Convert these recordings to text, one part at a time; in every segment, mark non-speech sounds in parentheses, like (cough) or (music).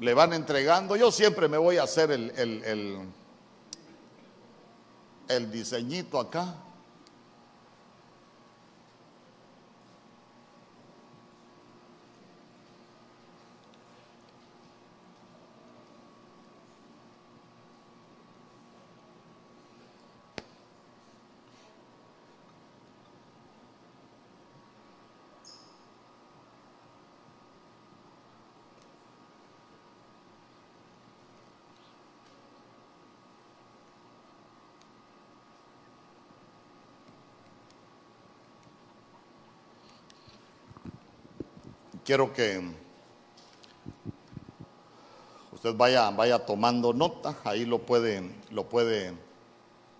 le van entregando. Yo siempre me voy a hacer el, el, el, diseñito acá. Quiero que usted vaya, vaya tomando nota, ahí lo puede, lo puede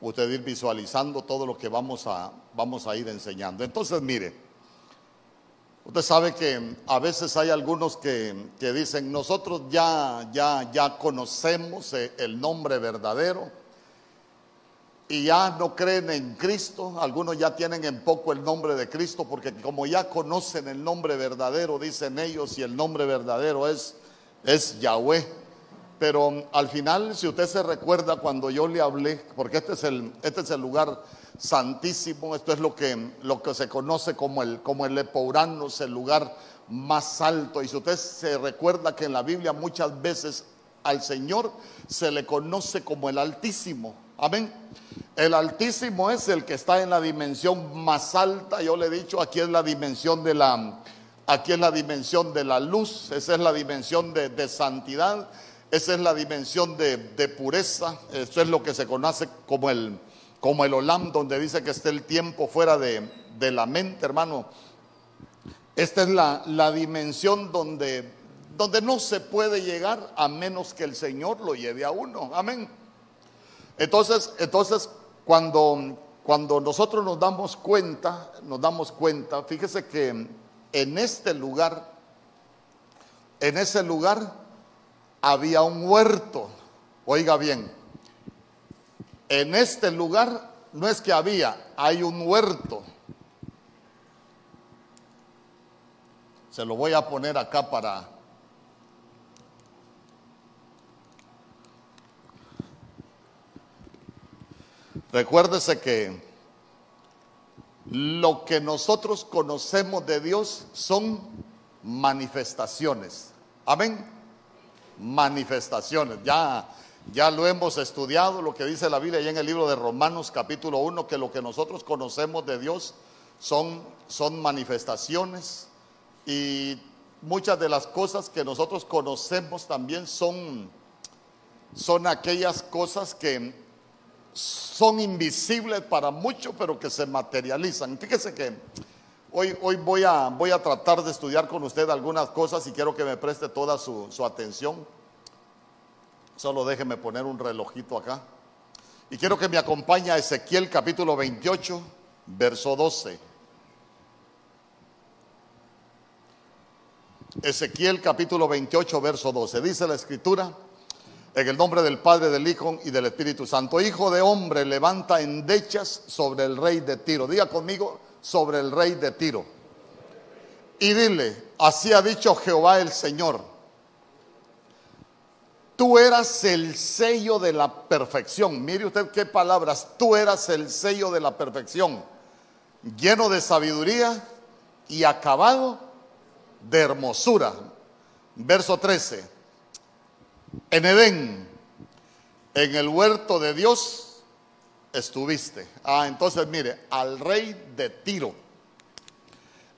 usted ir visualizando todo lo que vamos a, vamos a ir enseñando. Entonces, mire, usted sabe que a veces hay algunos que, que dicen, nosotros ya, ya, ya conocemos eh, el nombre verdadero, y ya no creen en Cristo, algunos ya tienen en poco el nombre de Cristo, porque como ya conocen el nombre verdadero, dicen ellos, y el nombre verdadero es, es Yahweh. Pero um, al final, si usted se recuerda cuando yo le hablé, porque este es el, este es el lugar santísimo, esto es lo que, lo que se conoce como el, como el Epouranos, el lugar más alto. Y si usted se recuerda que en la Biblia muchas veces al Señor se le conoce como el Altísimo. Amén. El Altísimo es el que está en la dimensión más alta. Yo le he dicho, aquí es la dimensión de la, aquí es la dimensión de la luz. Esa es la dimensión de, santidad. Esa es la dimensión de, pureza. Eso es lo que se conoce como el, como el Olam, donde dice que está el tiempo fuera de, la mente, hermano. Esta es la, la dimensión donde, donde no se puede llegar a menos que el Señor lo lleve a uno. Amén. Entonces, entonces cuando, cuando nosotros nos damos cuenta, nos damos cuenta, fíjese que en este lugar, en ese lugar había un huerto. Oiga bien, en este lugar no es que había, hay un huerto. Se lo voy a poner acá para, Recuérdese que lo que nosotros conocemos de Dios son manifestaciones. Amén. Manifestaciones. Ya, ya lo hemos estudiado, lo que dice la Biblia ya en el libro de Romanos capítulo 1, que lo que nosotros conocemos de Dios son, son manifestaciones y muchas de las cosas que nosotros conocemos también son, son aquellas cosas que son invisibles para muchos, pero que se materializan. Fíjese que hoy, hoy voy, a, voy a tratar de estudiar con usted algunas cosas y quiero que me preste toda su, atención. Solo déjeme poner un relojito acá. Y quiero que me acompañe a Ezequiel capítulo 28, verso 12. Ezequiel capítulo 28, verso 12. Dice la escritura. En el nombre del Padre, del Hijo y del Espíritu Santo. Hijo de hombre, levanta endechas sobre el rey de Tiro. Diga conmigo, sobre el rey de Tiro. Y dile, así ha dicho Jehová el Señor. Tú eras el sello de la perfección. Mire usted qué palabras. Tú eras el sello de la perfección. Lleno de sabiduría y acabado de hermosura. Verso 13 en Edén, en el huerto de Dios, estuviste. Ah, entonces mire, al rey de Tiro.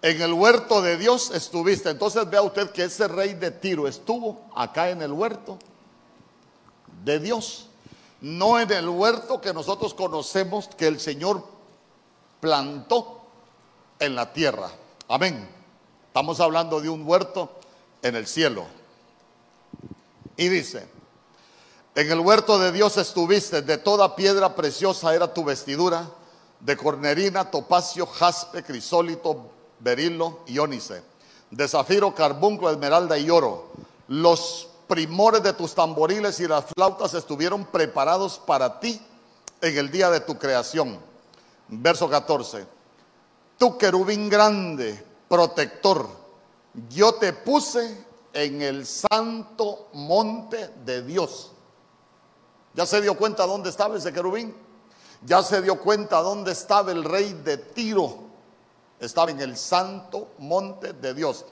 En el huerto de Dios estuviste. Entonces vea usted que ese rey de Tiro estuvo acá en el huerto de Dios. No en el huerto que nosotros conocemos que el Señor plantó en la tierra. Amén. Estamos hablando de un huerto en el cielo. Y dice, en el huerto de Dios estuviste, de toda piedra preciosa era tu vestidura, de cornerina, topacio, jaspe, crisólito, berilo y ónice, de zafiro, carbunco, esmeralda y oro. Los primores de tus tamboriles y las flautas estuvieron preparados para ti en el día de tu creación. Verso 14. Tu querubín grande, protector, yo te puse en el santo monte de Dios. ¿Ya se dio cuenta dónde estaba ese querubín? Ya se dio cuenta dónde estaba el rey de Tiro. Estaba en el santo monte de Dios.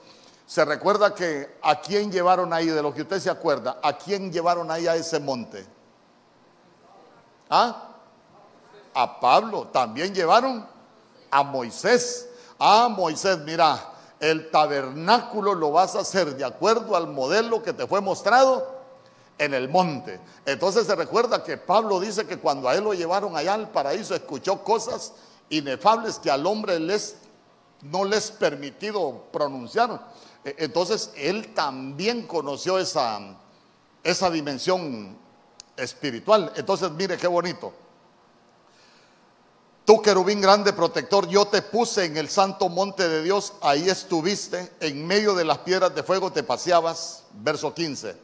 Se recuerda que a quién llevaron ahí, de lo que usted se acuerda, a quién llevaron ahí a ese monte. ¿Ah? A Pablo. También llevaron a Moisés. Ah, Moisés, mira, el tabernáculo lo vas a hacer de acuerdo al modelo que te fue mostrado en el monte. Entonces se recuerda que Pablo dice que cuando a él lo llevaron allá al paraíso escuchó cosas inefables que al hombre les, no les permitido pronunciar. E, entonces él también conoció esa, esa dimensión espiritual. Entonces mire qué bonito. Tú, querubín grande protector, yo te puse en el santo monte de Dios, ahí estuviste, en medio de las piedras de fuego te paseabas. Verso 15.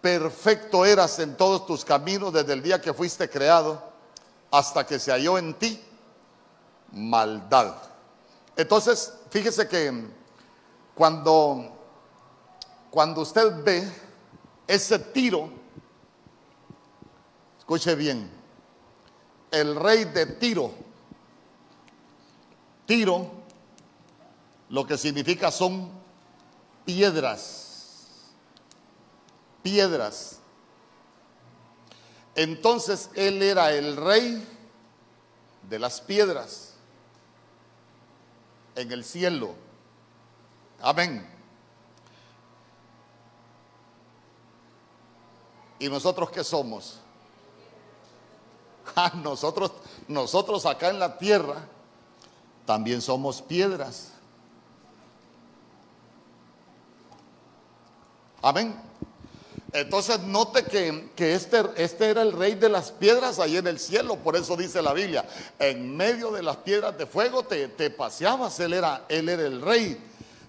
Perfecto eras en todos tus caminos desde el día que fuiste creado hasta que se halló en ti maldad. Entonces, fíjese que cuando, cuando usted ve ese tiro, escuche bien, el rey de Tiro. Tiro, lo que significa son piedras, piedras. Entonces él era el rey de las piedras en el cielo. Amén. ¿Y nosotros qué somos? (laughs) nosotros, nosotros acá en la tierra también somos piedras. Amén. Entonces note que, este, este, era el rey de las piedras ahí en el cielo, por eso dice la Biblia, en medio de las piedras de fuego te, te paseabas, él era, él era el rey.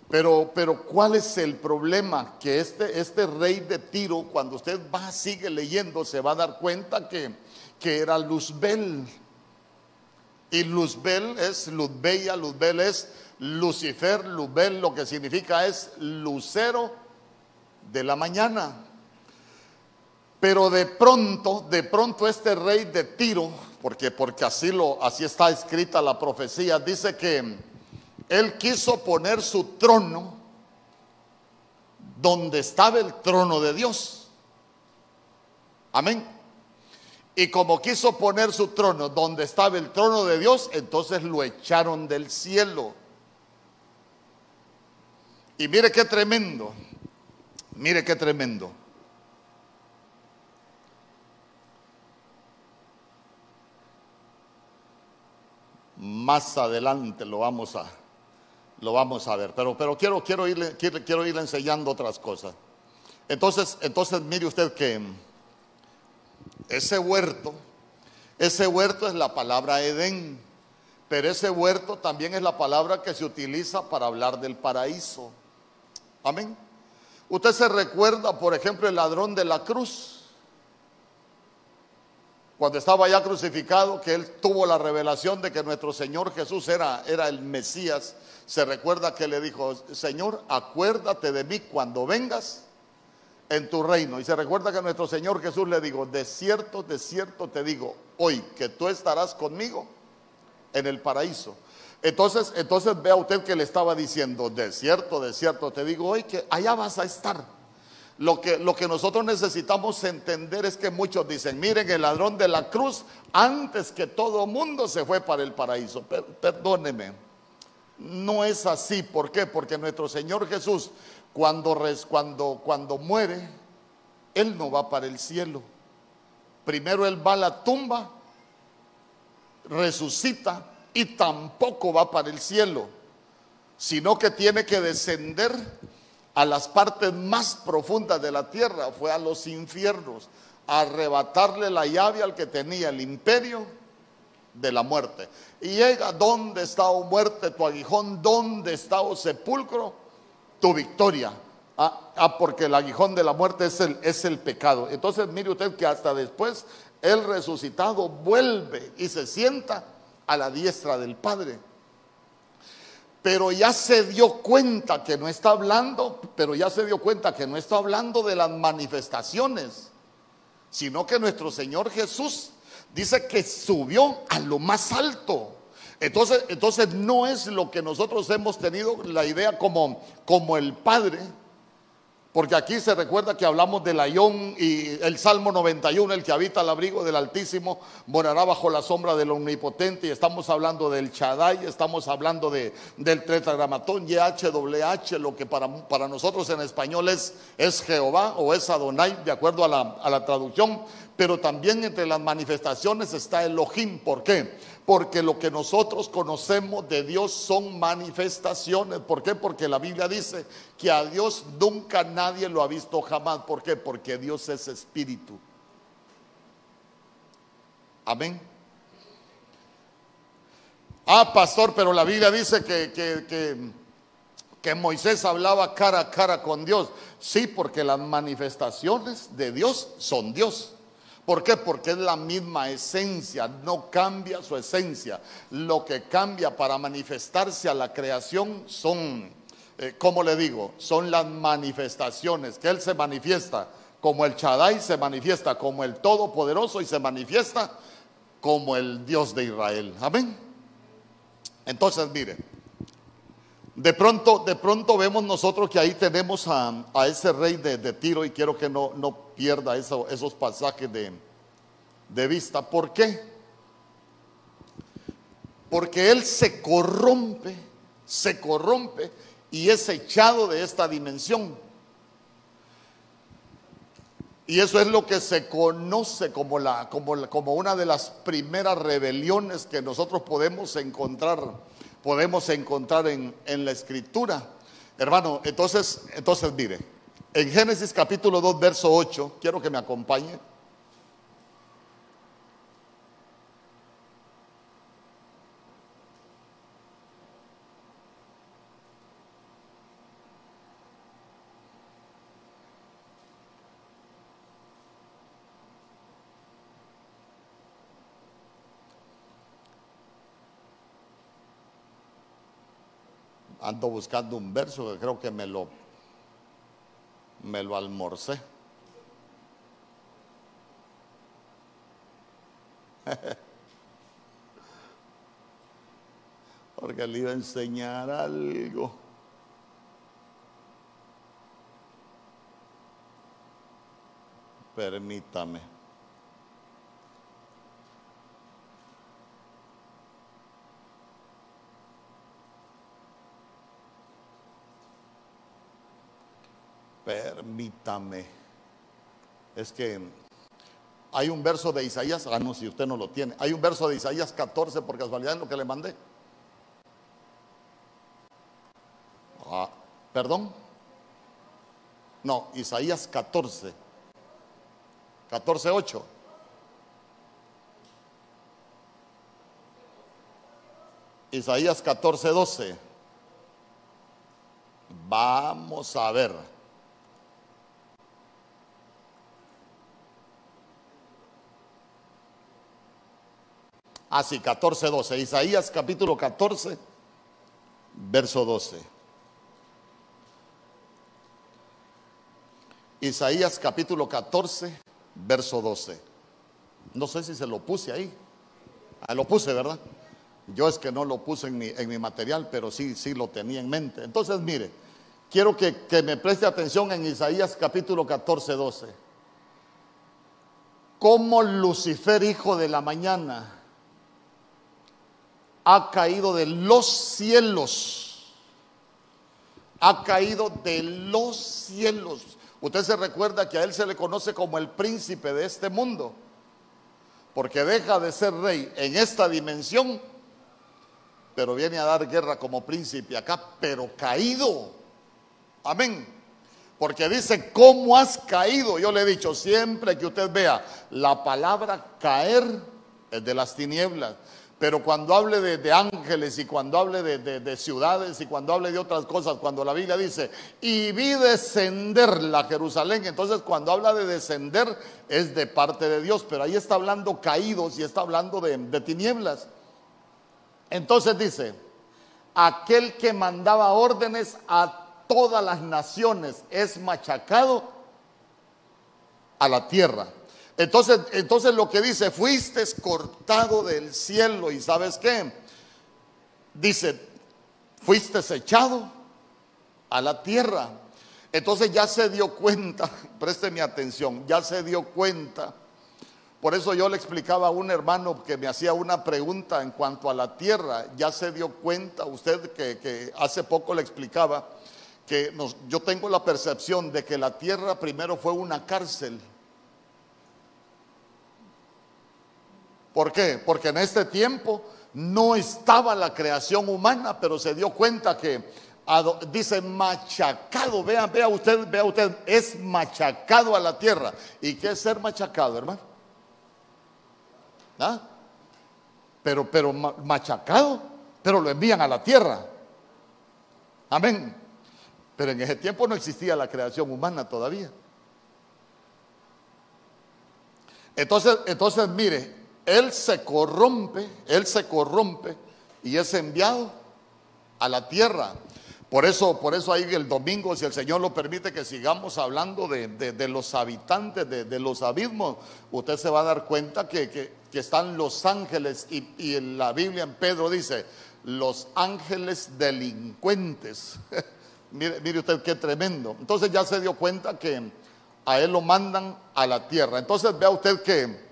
Pero, pero ¿cuál es el problema? Que este, este rey de Tiro, cuando usted va, sigue leyendo, se va a dar cuenta que, que era Luzbel. Y Luzbel es Luzbella, Luzbel es Lucifer, Luzbel lo que significa es lucero de la mañana. Pero de pronto, de pronto este rey de Tiro, porque, porque así, lo, así está escrita la profecía, dice que él quiso poner su trono donde estaba el trono de Dios. Amén. Y como quiso poner su trono donde estaba el trono de Dios, entonces lo echaron del cielo. Y mire qué tremendo, mire qué tremendo. Más adelante lo vamos a, lo vamos a ver, pero, pero quiero, quiero, irle, quiero, quiero irle enseñando otras cosas. Entonces, entonces mire usted que ese huerto, ese huerto es la palabra Edén, pero ese huerto también es la palabra que se utiliza para hablar del paraíso. Amén. Usted se recuerda, por ejemplo, el ladrón de la cruz. Cuando estaba ya crucificado, que él tuvo la revelación de que nuestro Señor Jesús era, era el Mesías, se recuerda que le dijo, Señor, acuérdate de mí cuando vengas en tu reino. Y se recuerda que nuestro Señor Jesús le dijo, de cierto, de cierto te digo, hoy que tú estarás conmigo en el paraíso. Entonces, entonces vea usted que le estaba diciendo, de cierto, de cierto te digo hoy que allá vas a estar. Lo que, lo que nosotros necesitamos entender es que muchos dicen, miren, el ladrón de la cruz, antes que todo mundo se fue para el paraíso. perdóneme, no es así. ¿Por qué? Porque nuestro Señor Jesús cuando, cuando, cuando muere, Él no va para el cielo. Primero Él va a la tumba, resucita y tampoco va para el cielo, sino que tiene que descender a las partes más profundas de la tierra, fue a los infiernos, a arrebatarle la llave al que tenía el imperio de la muerte. Y llega, ¿dónde está, oh muerte, tu aguijón? ¿Dónde está, oh sepulcro? Tu victoria. Ah, ah, porque el aguijón de la muerte es el, es el pecado. Entonces mire usted que hasta después el resucitado vuelve y se sienta a la diestra del Padre. Pero ya se dio cuenta que no está hablando pero ya se dio cuenta que no está hablando de las manifestaciones, sino que nuestro Señor Jesús dice que subió a lo más alto. Entonces, entonces no es lo que nosotros hemos tenido la idea como, como el Padre, porque aquí se recuerda que hablamos del ayón y el Salmo 91, el que habita al abrigo del Altísimo, morará bajo la sombra del Omnipotente. Y estamos hablando del Chadai, estamos hablando de, del tetragramatón YHWH, lo que para, para nosotros en español es, es Jehová o es Adonai, de acuerdo a la, a la traducción. Pero también entre las manifestaciones está Elohim. ¿Por qué? Porque lo que nosotros conocemos de Dios son manifestaciones. ¿Por qué? Porque la Biblia dice que a Dios nunca nadie lo ha visto jamás. ¿Por qué? Porque Dios es espíritu. Amén. Ah, pastor, pero la Biblia dice que, que, que, Moisés hablaba cara a cara con Dios. Sí, porque las manifestaciones de Dios son Dios. ¿Por qué? Porque es la misma esencia, no cambia su esencia. Lo que cambia para manifestarse a la creación son, eh, ¿cómo le digo? Son las manifestaciones, que Él se manifiesta como el Chadai, se manifiesta como el Todopoderoso y se manifiesta como el Dios de Israel. Amén. Entonces, mire, de pronto, de pronto vemos nosotros que ahí tenemos a, ese rey de, Tiro y quiero que no, no pierda esos pasajes de, vista. ¿Por qué? Porque él se corrompe, se corrompe y es echado de esta dimensión. Y eso es lo que se conoce como una de las primeras rebeliones que nosotros podemos encontrar podemos encontrar en, la escritura. Hermano, entonces, entonces mire, en Génesis capítulo 2, verso 8, quiero que me acompañe. Ando buscando un verso que creo que me lo, me lo almorcé. (laughs) Porque le iba a enseñar algo. Permítame. Es que hay un verso de Isaías, ah, no, si usted no lo tiene. Hay un verso de Isaías 14, por casualidad, en lo que le mandé. Ah, ¿Perdón? No, Isaías 14. 14, 8. Isaías 14, 12. Vamos a ver. Así, 14, 12. Isaías capítulo 14, verso 12. Isaías capítulo 14, verso 12. No sé si se lo puse ahí. Ah, lo puse, ¿verdad? Yo es que no lo puse en mi, en mi material, pero sí, sí lo tenía en mente. Entonces, mire, quiero que, que me preste atención en Isaías capítulo 14, 12. Como Lucifer, hijo de la mañana, ha caído de los cielos. Ha caído de los cielos. Usted se recuerda que a él se le conoce como el príncipe de este mundo, porque deja de ser rey en esta dimensión, pero viene a dar guerra como príncipe acá, pero caído. Amén. Porque dice, ¿cómo has caído? Yo le he dicho, siempre que usted vea la palabra caer es de las tinieblas. Pero cuando hable de, ángeles y cuando hable de, ciudades y cuando hable de otras cosas, cuando la Biblia dice, y vi descender la Jerusalén, entonces cuando habla de descender es de parte de Dios, pero ahí está hablando caídos y está hablando de, tinieblas. Entonces dice, aquel que mandaba órdenes a todas las naciones es machacado a la tierra. Entonces, entonces lo que dice, fuiste cortado del cielo y sabes qué? Dice, fuiste echado a la tierra. Entonces ya se dio cuenta, (laughs) mi atención, ya se dio cuenta. Por eso yo le explicaba a un hermano que me hacía una pregunta en cuanto a la tierra, ya se dio cuenta, usted que, hace poco le explicaba, que yo tengo la percepción de que la tierra primero fue una cárcel. ¿Por qué? Porque en este tiempo no estaba la creación humana, pero se dio cuenta que dice machacado, vea, vea usted, vea usted, es machacado a la tierra. ¿Y qué es ser machacado, hermano? ¿Ah? Pero, pero machacado, pero lo envían a la tierra. Amén. Pero en ese tiempo no existía la creación humana todavía. Entonces, entonces mire, él se corrompe, él se corrompe y es enviado a la tierra. Por eso, por eso ahí el domingo, si el Señor lo permite, que sigamos hablando de, los habitantes, de, los abismos, usted se va a dar cuenta que, están los ángeles y, y, en la Biblia en Pedro dice, los ángeles delincuentes. (laughs) mire, mire usted qué tremendo. Entonces ya se dio cuenta que a él lo mandan a la tierra. Entonces vea usted que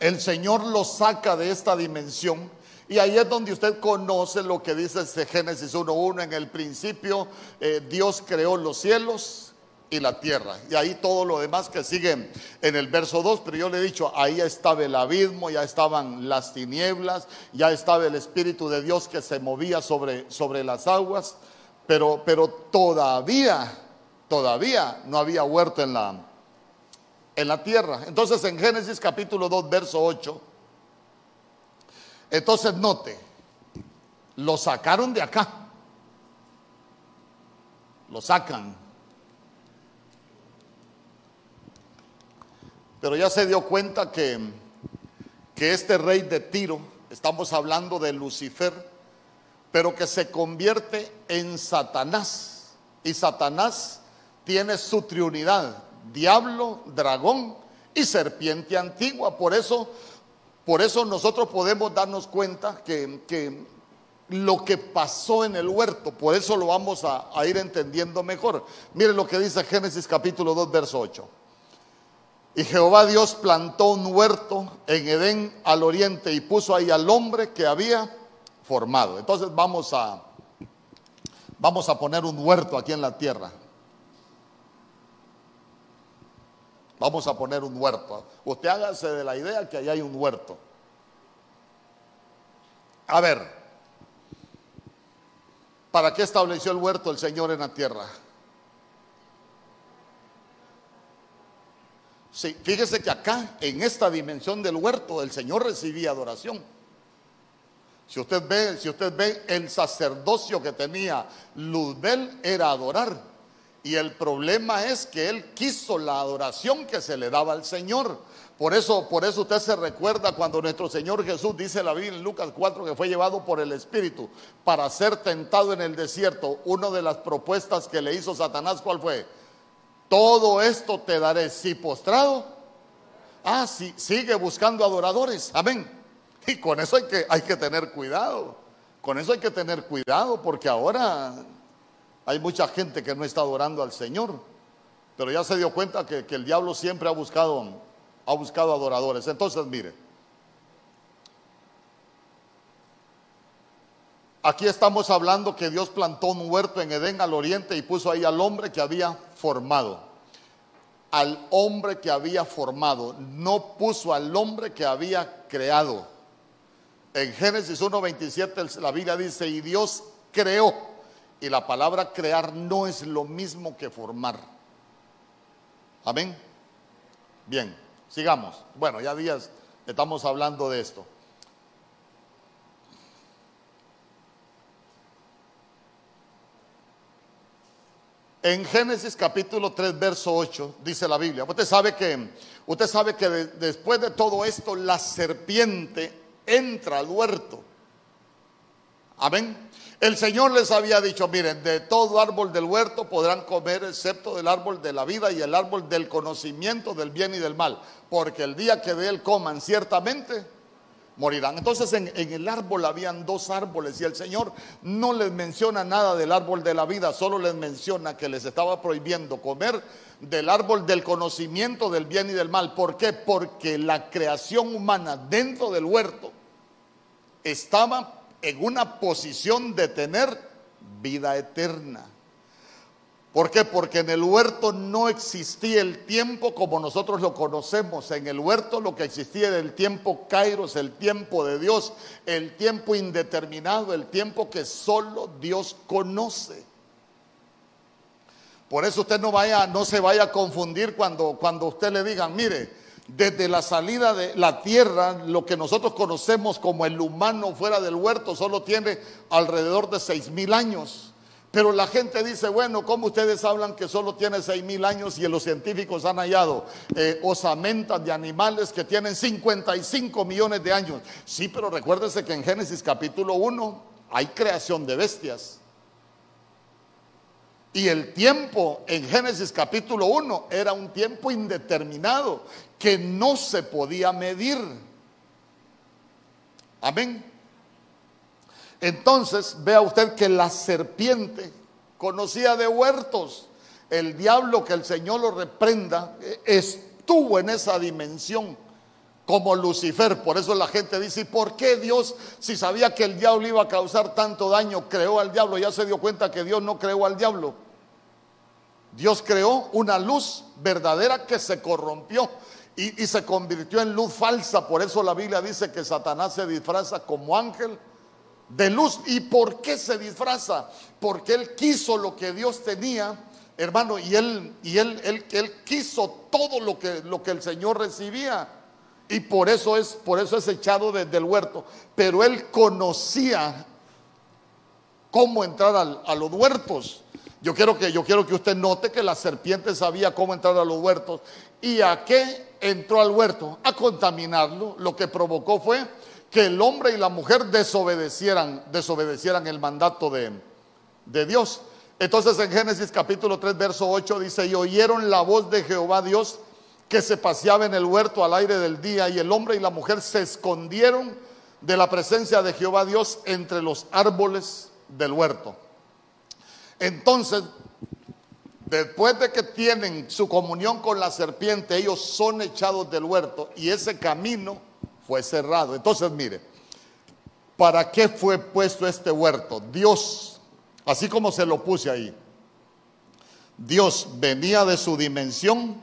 el Señor lo saca de esta dimensión y ahí es donde usted conoce lo que dice este Génesis 1.1. En el principio eh, Dios creó los cielos y la tierra. Y ahí todo lo demás que sigue en el verso 2. Pero yo le he dicho, ahí estaba el abismo, ya estaban las tinieblas, ya estaba el Espíritu de Dios que se movía sobre, sobre las aguas. Pero, pero todavía, todavía no había huerto en la, en la tierra. Entonces en Génesis capítulo 2, verso 8 entonces note, lo sacaron de acá. Lo sacan. Pero ya se dio cuenta que, que este rey de Tiro, estamos hablando de Lucifer, pero que se convierte en Satanás. Y Satanás tiene su triunidad, diablo, dragón y serpiente antigua. Por eso por eso nosotros podemos darnos cuenta que, lo que pasó en el huerto, por eso lo vamos a, ir entendiendo mejor. Miren lo que dice Génesis capítulo 2, verso 8. Y Jehová Dios plantó un huerto en Edén al oriente y puso ahí al hombre que había formado. Entonces vamos a, vamos a poner un huerto aquí en la tierra. Vamos a poner un huerto. Usted hágase de la idea que ahí hay un huerto. A ver, ¿para qué estableció el huerto el Señor en la tierra? Sí, fíjese que acá, en esta dimensión del huerto, el Señor recibía adoración. Si usted ve, si usted ve el sacerdocio que tenía Luzbel era adorar. Y el problema es que él quiso la adoración que se le daba al Señor. Por eso, por eso usted se recuerda cuando nuestro Señor Jesús dice la Biblia en Lucas 4 que fue llevado por el Espíritu para ser tentado en el desierto. Una de las propuestas que le hizo Satanás, ¿cuál fue? Todo esto te daré si postrado. Ah, sí, sigue buscando adoradores. Amén. Y con eso hay que, hay que tener cuidado. Con eso hay que tener cuidado porque ahora hay mucha gente que no está adorando al Señor, pero ya se dio cuenta que, el diablo siempre ha buscado, ha buscado adoradores. Entonces, mire, aquí estamos hablando que Dios plantó un huerto en Edén al oriente y puso ahí al hombre que había formado. Al hombre que había formado, no puso al hombre que había creado. En Génesis 1.27 la Biblia dice, y Dios creó y la palabra crear no es lo mismo que formar. Amén. Bien, sigamos. Bueno, ya días estamos hablando de esto. En Génesis capítulo 3, verso 8, dice la Biblia. Usted sabe que, usted sabe que después de todo esto, la serpiente entra al huerto Amén. El Señor les había dicho, miren, de todo árbol del huerto podrán comer excepto del árbol de la vida y el árbol del conocimiento del bien y del mal, porque el día que de él coman ciertamente morirán. Entonces en, el árbol habían dos árboles y el Señor no les menciona nada del árbol de la vida, solo les menciona que les estaba prohibiendo comer del árbol del conocimiento del bien y del mal. ¿Por qué? Porque la creación humana dentro del huerto estaba en una posición de tener vida eterna. ¿Por qué? Porque en el huerto no existía el tiempo como nosotros lo conocemos. En el huerto lo que existía era el tiempo kairos, el tiempo de Dios, el tiempo indeterminado, el tiempo que solo Dios conoce. Por eso usted no vaya, no se vaya a confundir cuando, cuando usted le digan, mire, desde la salida de la tierra, lo que nosotros conocemos como el humano fuera del huerto solo tiene alrededor de seis mil años. Pero la gente dice, bueno, ¿cómo ustedes hablan que solo tiene seis mil años y los científicos han hallado eh, osamentas de animales que tienen 55 millones de años? Sí, pero recuérdese que en Génesis capítulo 1 hay creación de bestias. Y el tiempo en Génesis capítulo 1 era un tiempo indeterminado que no se podía medir. Amén. Entonces, vea usted que la serpiente conocía de huertos. El diablo, que el Señor lo reprenda, estuvo en esa dimensión como Lucifer. Por eso la gente dice, ¿y por qué Dios, si sabía que el diablo iba a causar tanto daño, creó al diablo? Ya se dio cuenta que Dios no creó al diablo. Dios creó una luz verdadera que se corrompió y, se convirtió en luz falsa. Por eso la Biblia dice que Satanás se disfraza como ángel de luz. ¿Y por qué se disfraza? Porque él quiso lo que Dios tenía, hermano, y él, y él, él, él quiso todo lo que, lo que el Señor recibía. Y por eso es, por eso es echado desde el huerto. Pero él conocía cómo entrar a los huertos. Yo quiero, que, yo quiero que usted note que la serpiente sabía cómo entrar a los huertos. ¿Y a qué entró al huerto? A contaminarlo. Lo que provocó fue que el hombre y la mujer desobedecieran, desobedecieran el mandato de, de Dios. Entonces en Génesis capítulo 3, verso 8 dice, y oyeron la voz de Jehová Dios que se paseaba en el huerto al aire del día, y el hombre y la mujer se escondieron de la presencia de Jehová Dios entre los árboles del huerto. Entonces, después de que tienen su comunión con la serpiente, ellos son echados del huerto y ese camino fue cerrado. Entonces, mire, ¿para qué fue puesto este huerto? Dios, así como se lo puse ahí, Dios venía de su dimensión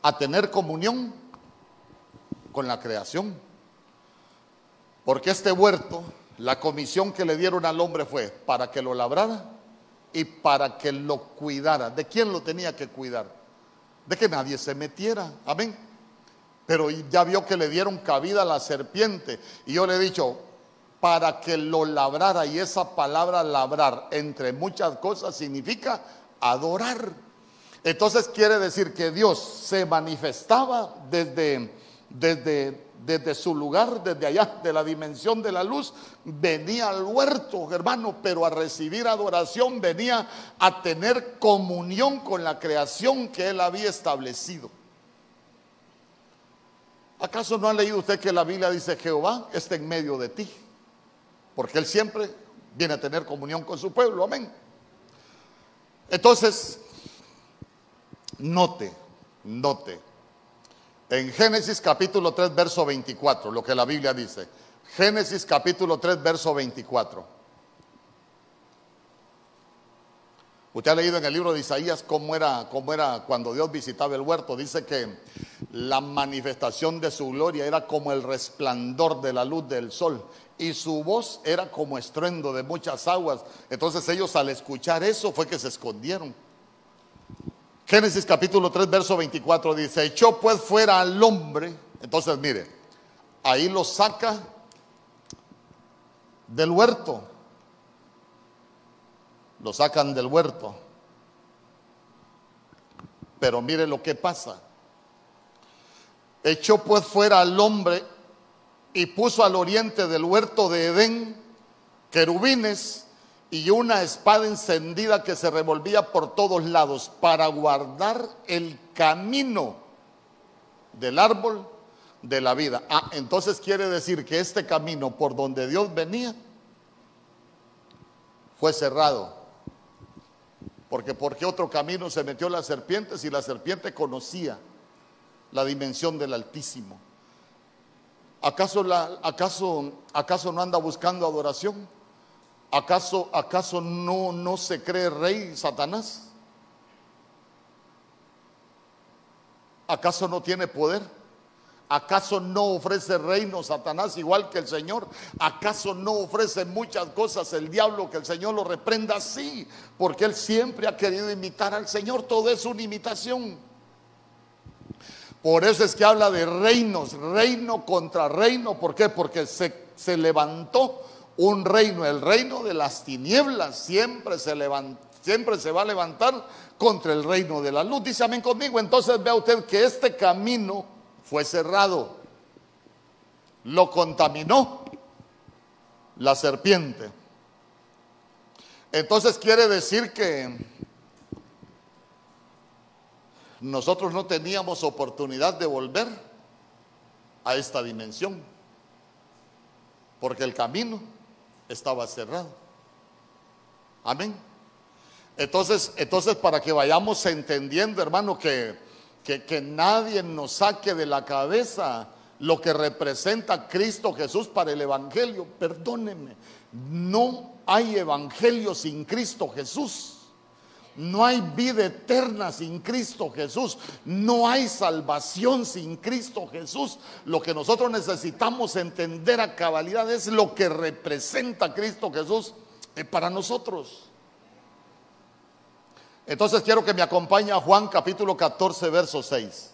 a tener comunión con la creación. Porque este huerto la comisión que le dieron al hombre fue para que lo labrara y para que lo cuidara. ¿De quién lo tenía que cuidar? De que nadie se metiera. Amén. Pero ya vio que le dieron cabida a la serpiente. Y yo le he dicho, para que lo labrara. Y esa palabra labrar, entre muchas cosas, significa adorar. Entonces quiere decir que Dios se manifestaba desde, desde desde su lugar, desde allá, de la dimensión de la luz, venía al huerto, hermano, pero a recibir adoración, venía a tener comunión con la creación que él había establecido. ¿Acaso no ha leído usted que la Biblia dice Jehová está en medio de ti? Porque él siempre viene a tener comunión con su pueblo, amén. Entonces, note, note, en Génesis capítulo 3, verso 24, lo que la Biblia dice. Génesis capítulo 3, verso 24. Usted ha leído en el libro de Isaías cómo era, cómo era cuando Dios visitaba el huerto. Dice que la manifestación de su gloria era como el resplandor de la luz del sol y su voz era como estruendo de muchas aguas. Entonces ellos al escuchar eso fue que se escondieron. Génesis capítulo 3, verso 24 dice, echó pues fuera al hombre. Entonces, mire, ahí lo saca del huerto. Lo sacan del huerto. Pero mire lo que pasa. Echó pues fuera al hombre y puso al oriente del huerto de Edén querubines y una espada encendida que se revolvía por todos lados para guardar el camino del árbol de la vida. Ah, entonces quiere decir que este camino por donde Dios venía fue cerrado. Porque por qué otro camino se metió la serpiente si la serpiente conocía la dimensión del Altísimo. ¿Acaso, la, acaso, acaso no anda buscando adoración? ¿Acaso, acaso no, no se cree rey Satanás? ¿Acaso no tiene poder? ¿Acaso no ofrece reino Satanás igual que el Señor? ¿Acaso no ofrece muchas cosas el diablo que el Señor lo reprenda? Sí, porque él siempre ha querido imitar al Señor. Todo es una imitación. Por eso es que habla de reinos, reino contra reino. ¿Por qué? Porque se, se levantó un reino, el reino de las tinieblas. Siempre se, siempre se va a levantar contra el reino de la luz. Dice amén conmigo. Entonces vea usted que este camino fue cerrado. Lo contaminó la serpiente. Entonces quiere decir que nosotros no teníamos oportunidad de volver a esta dimensión, porque el camino estaba cerrado. Amén. Entonces, entonces para que vayamos entendiendo, hermano, que, que, que nadie nos saque de la cabeza lo que representa Cristo Jesús para el Evangelio. Perdóneme, no hay Evangelio sin Cristo Jesús. No hay vida eterna sin Cristo Jesús. No hay salvación sin Cristo Jesús. Lo que nosotros necesitamos entender a cabalidad es lo que representa Cristo Jesús eh, para nosotros. Entonces quiero que me acompañe a Juan capítulo 14, verso 6.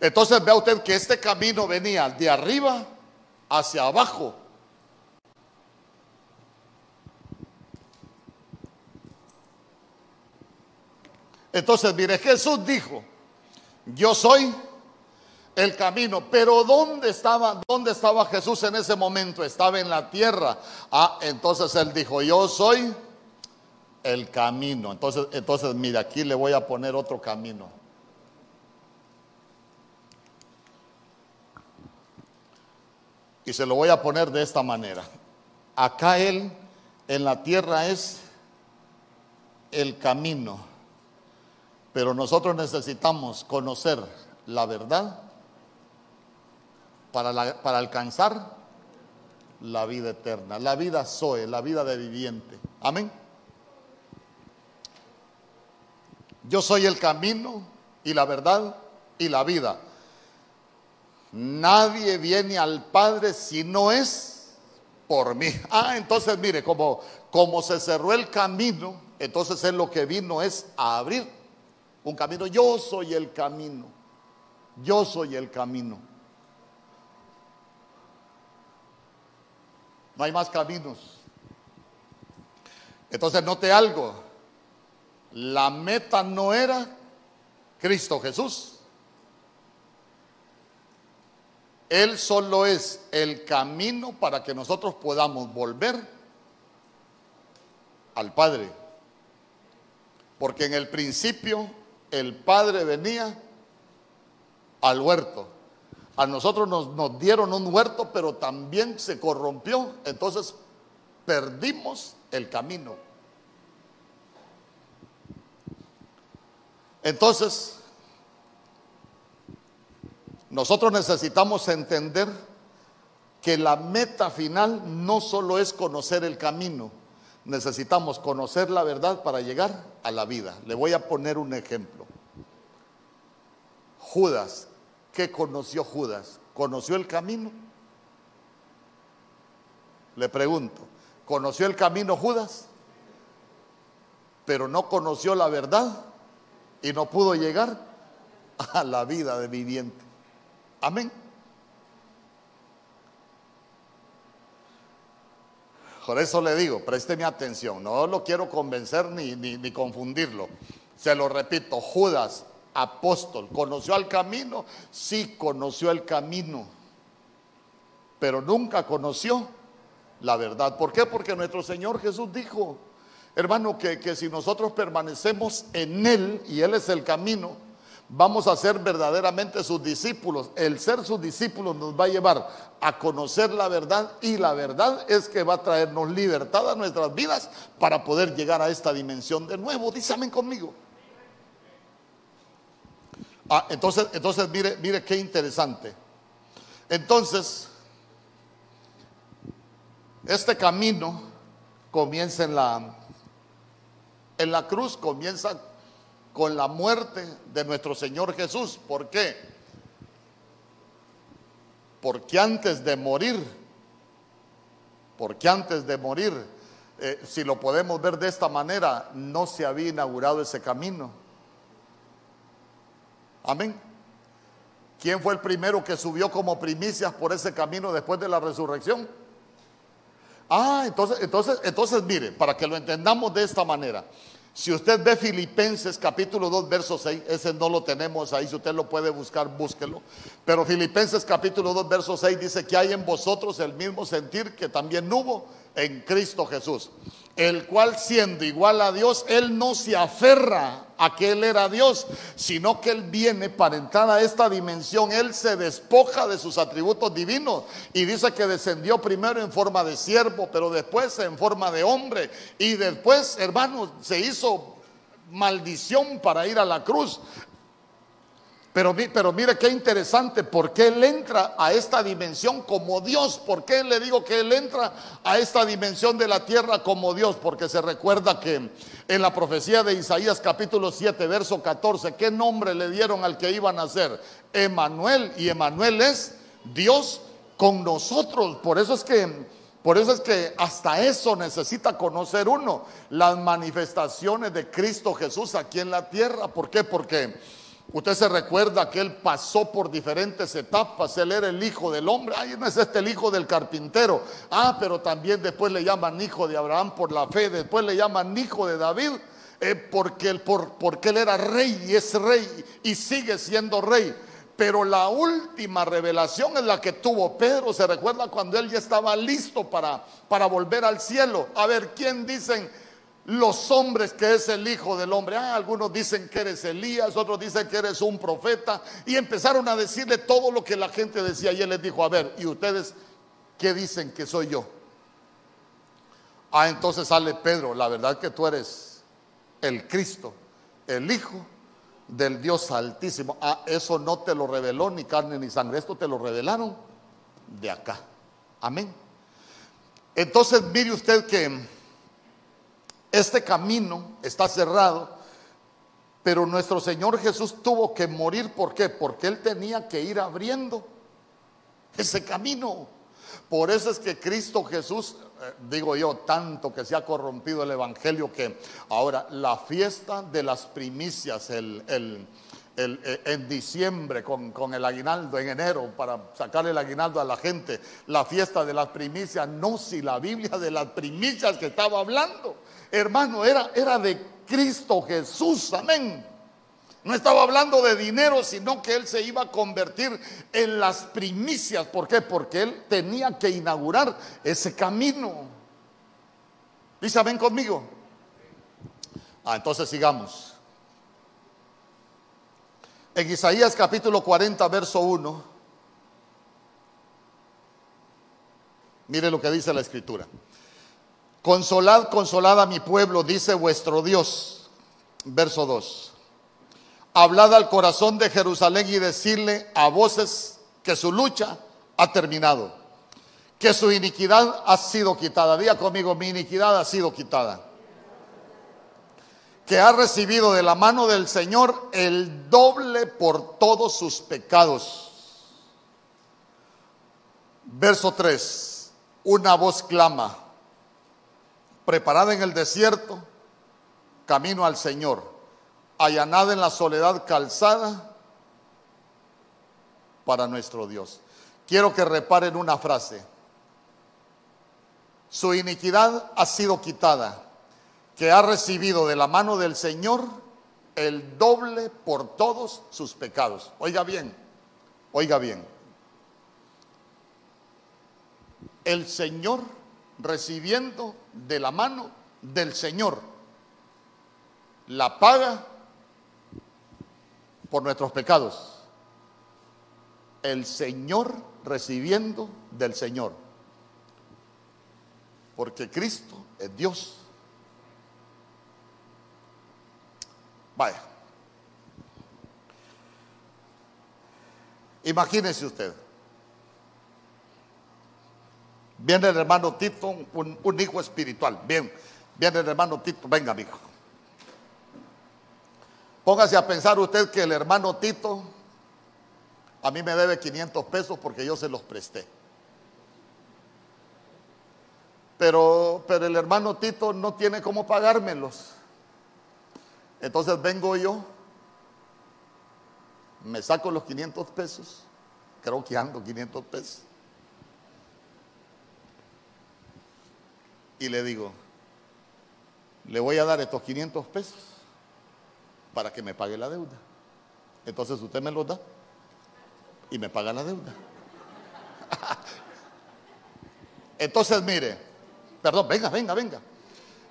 Entonces vea usted que este camino venía de arriba hacia abajo Entonces, mire, Jesús dijo, yo soy el camino. Pero ¿dónde estaba, dónde estaba Jesús en ese momento? Estaba en la tierra. Ah, entonces él dijo, yo soy el camino. Entonces, entonces, mire, aquí le voy a poner otro camino. Y se lo voy a poner de esta manera. Acá él en la tierra es el camino pero nosotros necesitamos conocer la verdad para, para alcanzar la vida eterna, la vida Zoe, la vida de viviente. Amén. Yo soy el camino y la verdad y la vida. Nadie viene al Padre si no es por mí. Ah, entonces mire, como, como se cerró el camino, entonces es lo que vino es a abrir un camino. Yo soy el camino. Yo soy el camino. No hay más caminos. Entonces note algo. La meta no era Cristo Jesús. Él solo es el camino para que nosotros podamos volver al Padre. Porque en el principio el Padre venía al huerto. A nosotros nos, dieron un huerto, pero también se corrompió. Entonces perdimos el camino. Entonces, nosotros necesitamos entender que la meta final no solo es conocer el camino, necesitamos conocer la verdad para llegar a la vida. Le voy a poner un ejemplo. Judas, ¿qué conoció Judas? ¿Conoció el camino? Le pregunto, ¿conoció el camino Judas? Pero no conoció la verdad y no pudo llegar a la vida de viviente. Amén. Por eso le digo, présteme atención, no lo quiero convencer ni, ni, confundirlo. Se lo repito, Judas apóstol. ¿Conoció al camino? Sí, conoció el camino, pero nunca conoció la verdad. ¿Por qué? Porque nuestro Señor Jesús dijo, hermano, que, que si nosotros permanecemos en Él y Él es el camino, vamos a ser verdaderamente sus discípulos. El ser sus discípulos nos va a llevar a conocer la verdad y la verdad es que va a traernos libertad a nuestras vidas para poder llegar a esta dimensión de nuevo. Dísame conmigo. Ah, entonces, entonces mire, mire qué interesante. Entonces, este camino comienza en la, en la cruz, comienza con la muerte de nuestro Señor Jesús. ¿Por qué? Porque antes de morir, porque antes de morir, eh, si lo podemos ver de esta manera, no se había inaugurado ese camino. Amén. ¿Quién fue el primero que subió como primicias por ese camino después de la resurrección? Ah, entonces, entonces, entonces, mire, para que lo entendamos de esta manera. Si usted ve Filipenses capítulo 2, verso 6, ese no lo tenemos ahí, si usted lo puede buscar, búsquelo. Pero Filipenses capítulo 2, verso 6 dice que hay en vosotros el mismo sentir que también hubo en Cristo Jesús, el cual siendo igual a Dios, Él no se aferra a que Él era Dios, sino que Él viene para entrar a esta dimensión, Él se despoja de sus atributos divinos y dice que descendió primero en forma de siervo, pero después en forma de hombre y después, hermanos, se hizo maldición para ir a la cruz. Pero, mire qué interesante, porque Él entra a esta dimensión como Dios. ¿Por qué le digo que Él entra a esta dimensión de la tierra como Dios? Porque se recuerda que en la profecía de Isaías capítulo 7, verso 14, ¿qué nombre le dieron al que iba a nacer? Emanuel. Y Emanuel es Dios con nosotros. Por eso es que por eso es que hasta eso necesita conocer uno, las manifestaciones de Cristo Jesús aquí en la tierra. ¿Por qué? Porque Usted se recuerda que él pasó por diferentes etapas. Él era el hijo del hombre. Ay, no es este el hijo del carpintero. Ah, pero también después le llaman hijo de Abraham por la fe. Después le llaman hijo de David. Eh, porque, él, porque él era rey y es rey y sigue siendo rey. Pero la última revelación es la que tuvo Pedro. Se recuerda cuando él ya estaba listo para, para volver al cielo. A ver, ¿quién dicen? Los hombres que es el Hijo del Hombre. Ah, algunos dicen que eres Elías, otros dicen que eres un profeta. Y empezaron a decirle todo lo que la gente decía. Y él les dijo, a ver, ¿y ustedes qué dicen que soy yo? Ah, entonces sale Pedro, la verdad que tú eres el Cristo, el Hijo del Dios Altísimo. Ah, eso no te lo reveló ni carne ni sangre, esto te lo revelaron de acá. Amén. Entonces mire usted que este camino está cerrado, pero nuestro Señor Jesús tuvo que morir. ¿Por qué? Porque Él tenía que ir abriendo ese camino. Por eso es que Cristo Jesús, eh, digo yo, tanto que se ha corrompido el Evangelio que ahora la fiesta de las primicias, el, eh, en diciembre con, con, el aguinaldo, en enero, para sacar el aguinaldo a la gente, la fiesta de las primicias, no si la Biblia de las primicias que estaba hablando hermano, era, era de Cristo Jesús, amén. No estaba hablando de dinero, sino que él se iba a convertir en las primicias. ¿Por qué? Porque él tenía que inaugurar ese camino. Dice, ven conmigo. Ah, entonces sigamos. En Isaías capítulo 40, verso 1. Mire lo que dice la escritura. Consolad, consolad a mi pueblo, dice vuestro Dios. Verso 2. Hablad al corazón de Jerusalén y decirle a voces que su lucha ha terminado, que su iniquidad ha sido quitada. Día conmigo, mi iniquidad ha sido quitada. Que ha recibido de la mano del Señor el doble por todos sus pecados. Verso 3. Una voz clama preparada en el desierto, camino al Señor, allanada en la soledad calzada para nuestro Dios. Quiero que reparen una frase. Su iniquidad ha sido quitada, que ha recibido de la mano del Señor el doble por todos sus pecados. Oiga bien, oiga bien. El Señor recibiendo de la mano del Señor la paga por nuestros pecados. El Señor recibiendo del Señor. Porque Cristo es Dios. Vaya. Imagínese usted. Viene el hermano Tito, un, hijo espiritual. Bien, viene el hermano Tito. Venga, amigo. Póngase a pensar usted que el hermano Tito a mí me debe 500 pesos porque yo se los presté. Pero, pero el hermano Tito no tiene cómo pagármelos. Entonces vengo yo, me saco los 500 pesos, creo que ando 500 pesos. Y le digo, le voy a dar estos 500 pesos para que me pague la deuda. Entonces usted me los da y me paga la deuda. (laughs) Entonces, mire, perdón, venga, venga, venga.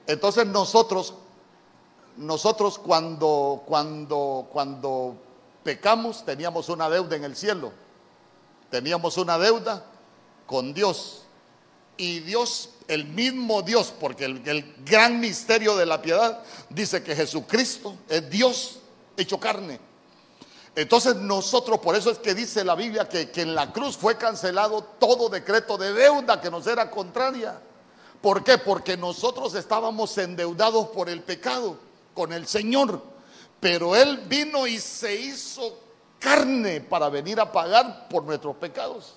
Entonces nosotros nosotros cuando, cuando, cuando pecamos teníamos una deuda en el cielo. Teníamos una deuda con Dios. Y Dios, el mismo Dios, porque el, gran misterio de la piedad dice que Jesucristo es Dios hecho carne. Entonces nosotros, por eso es que dice la Biblia que, que en la cruz fue cancelado todo decreto de deuda que nos era contraria. ¿Por qué? Porque nosotros estábamos endeudados por el pecado con el Señor. Pero Él vino y se hizo carne para venir a pagar por nuestros pecados.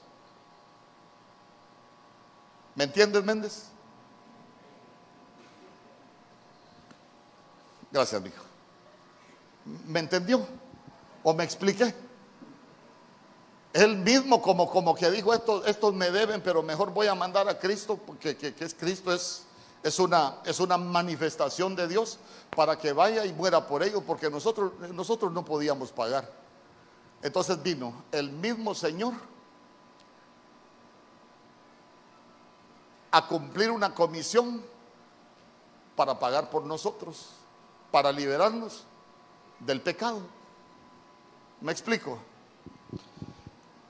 ¿Me entiendes, Méndez? Gracias, hijo. ¿Me entendió? ¿O me expliqué? Él mismo como, como que dijo, estos, estos me deben, pero mejor voy a mandar a Cristo, porque que, que es Cristo es es una, es una manifestación de Dios para que vaya y muera por ellos, porque nosotros, nosotros no podíamos pagar. Entonces vino el mismo Señor a cumplir una comisión para pagar por nosotros, para liberarnos del pecado. ¿Me explico?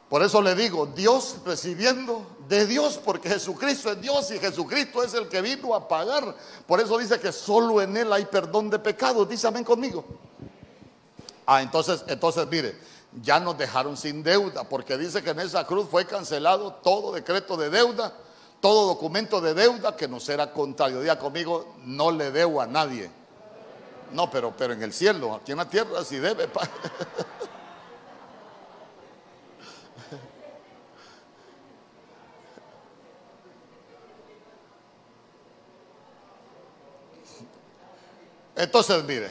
Por eso le digo, Dios recibiendo de Dios, porque Jesucristo es Dios y Jesucristo es el que vino a pagar. Por eso dice que solo en Él hay perdón de pecados. Dice amén conmigo. Ah, entonces, entonces mire, ya nos dejaron sin deuda, porque dice que en esa cruz fue cancelado todo decreto de deuda, todo documento de deuda que nos era contrario. Diga conmigo, no le debo a nadie. No, pero, pero en el cielo, aquí en la tierra sí debe. Entonces, mire.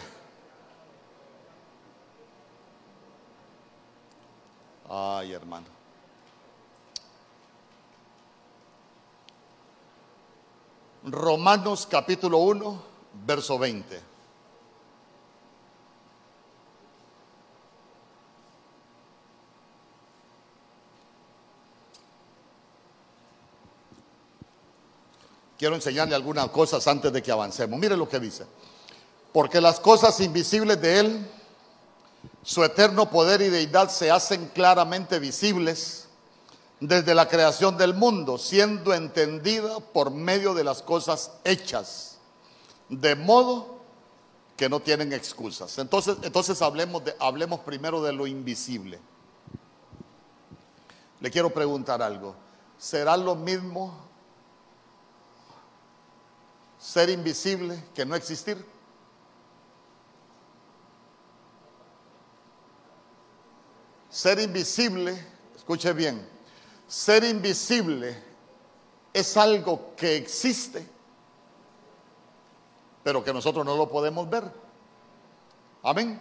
Ay, hermano. Romanos capítulo 1, verso 20. Quiero enseñarle algunas cosas antes de que avancemos. Mire lo que dice porque las cosas invisibles de Él, su eterno poder y deidad se hacen claramente visibles desde la creación del mundo, siendo entendida por medio de las cosas hechas, de modo que no tienen excusas. Entonces, entonces hablemos, de, hablemos primero de lo invisible. Le quiero preguntar algo. ¿Será lo mismo ser invisible que no existir? Ser invisible, escuche bien, ser invisible es algo que existe, pero que nosotros no lo podemos ver. Amén.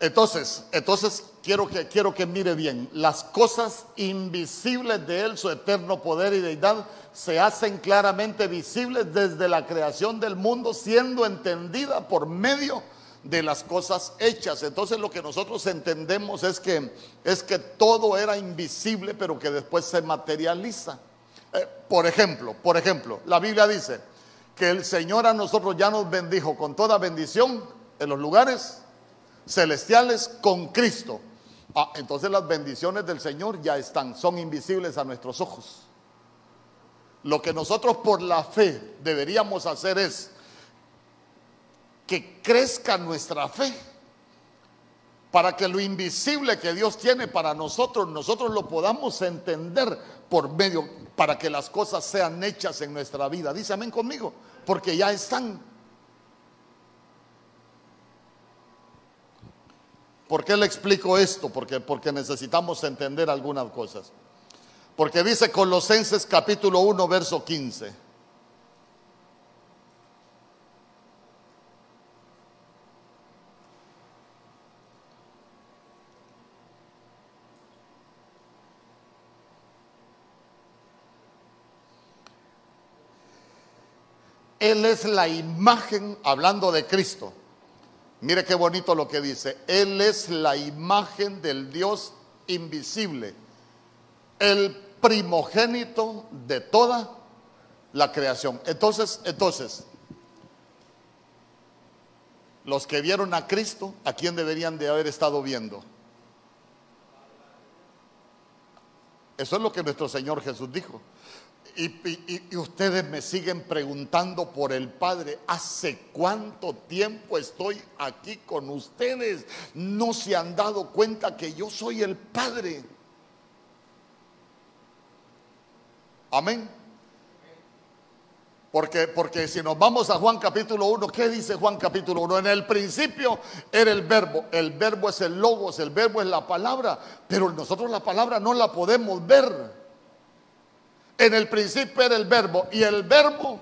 Entonces, entonces quiero que quiero que mire bien, las cosas invisibles de él, su eterno poder y deidad se hacen claramente visibles desde la creación del mundo, siendo entendida por medio de las cosas hechas. Entonces lo que nosotros entendemos es que es que todo era invisible, pero que después se materializa. Eh, por ejemplo, por ejemplo, la Biblia dice que el Señor a nosotros ya nos bendijo con toda bendición en los lugares celestiales con Cristo. Ah, entonces las bendiciones del Señor ya están, son invisibles a nuestros ojos. Lo que nosotros por la fe deberíamos hacer es que crezca nuestra fe para que lo invisible que Dios tiene para nosotros, nosotros lo podamos entender por medio, para que las cosas sean hechas en nuestra vida. Dice amén conmigo, porque ya están. ¿Por qué le explico esto? Porque, porque necesitamos entender algunas cosas. Porque dice Colosenses capítulo 1, verso 15. Él es la imagen, hablando de Cristo, Mire qué bonito lo que dice. Él es la imagen del Dios invisible, el primogénito de toda la creación. Entonces, entonces, los que vieron a Cristo, ¿a quién deberían de haber estado viendo? Eso es lo que nuestro Señor Jesús dijo. Y, ustedes me siguen preguntando por el Padre, ¿hace cuánto tiempo estoy aquí con ustedes? No se han dado cuenta que yo soy el Padre. Amén. Porque, porque si nos vamos a Juan capítulo 1, ¿qué dice Juan capítulo 1? En el principio era el verbo, el verbo es el logos, el verbo es la palabra, pero nosotros la palabra no la podemos ver. En el principio era el verbo y el verbo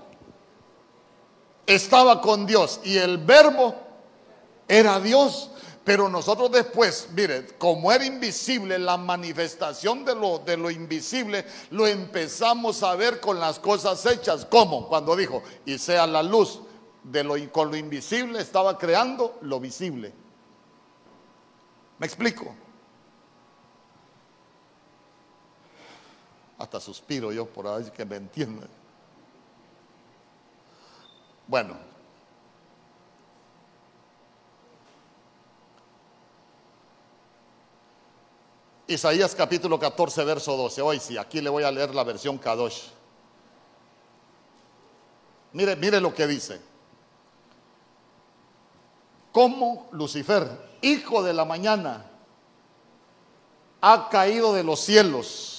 estaba con Dios y el verbo era Dios. Pero nosotros después, mire, como era invisible, la manifestación de lo, de lo invisible, lo empezamos a ver con las cosas hechas. ¿Cómo? Cuando dijo, y sea la luz, de lo, con lo invisible estaba creando lo visible. ¿Me explico? Hasta suspiro yo por ahí que me entienden. Bueno. Isaías capítulo 14, verso 12. Hoy sí, aquí le voy a leer la versión Kadosh. Mire, mire lo que dice. Como Lucifer, hijo de la mañana, ha caído de los cielos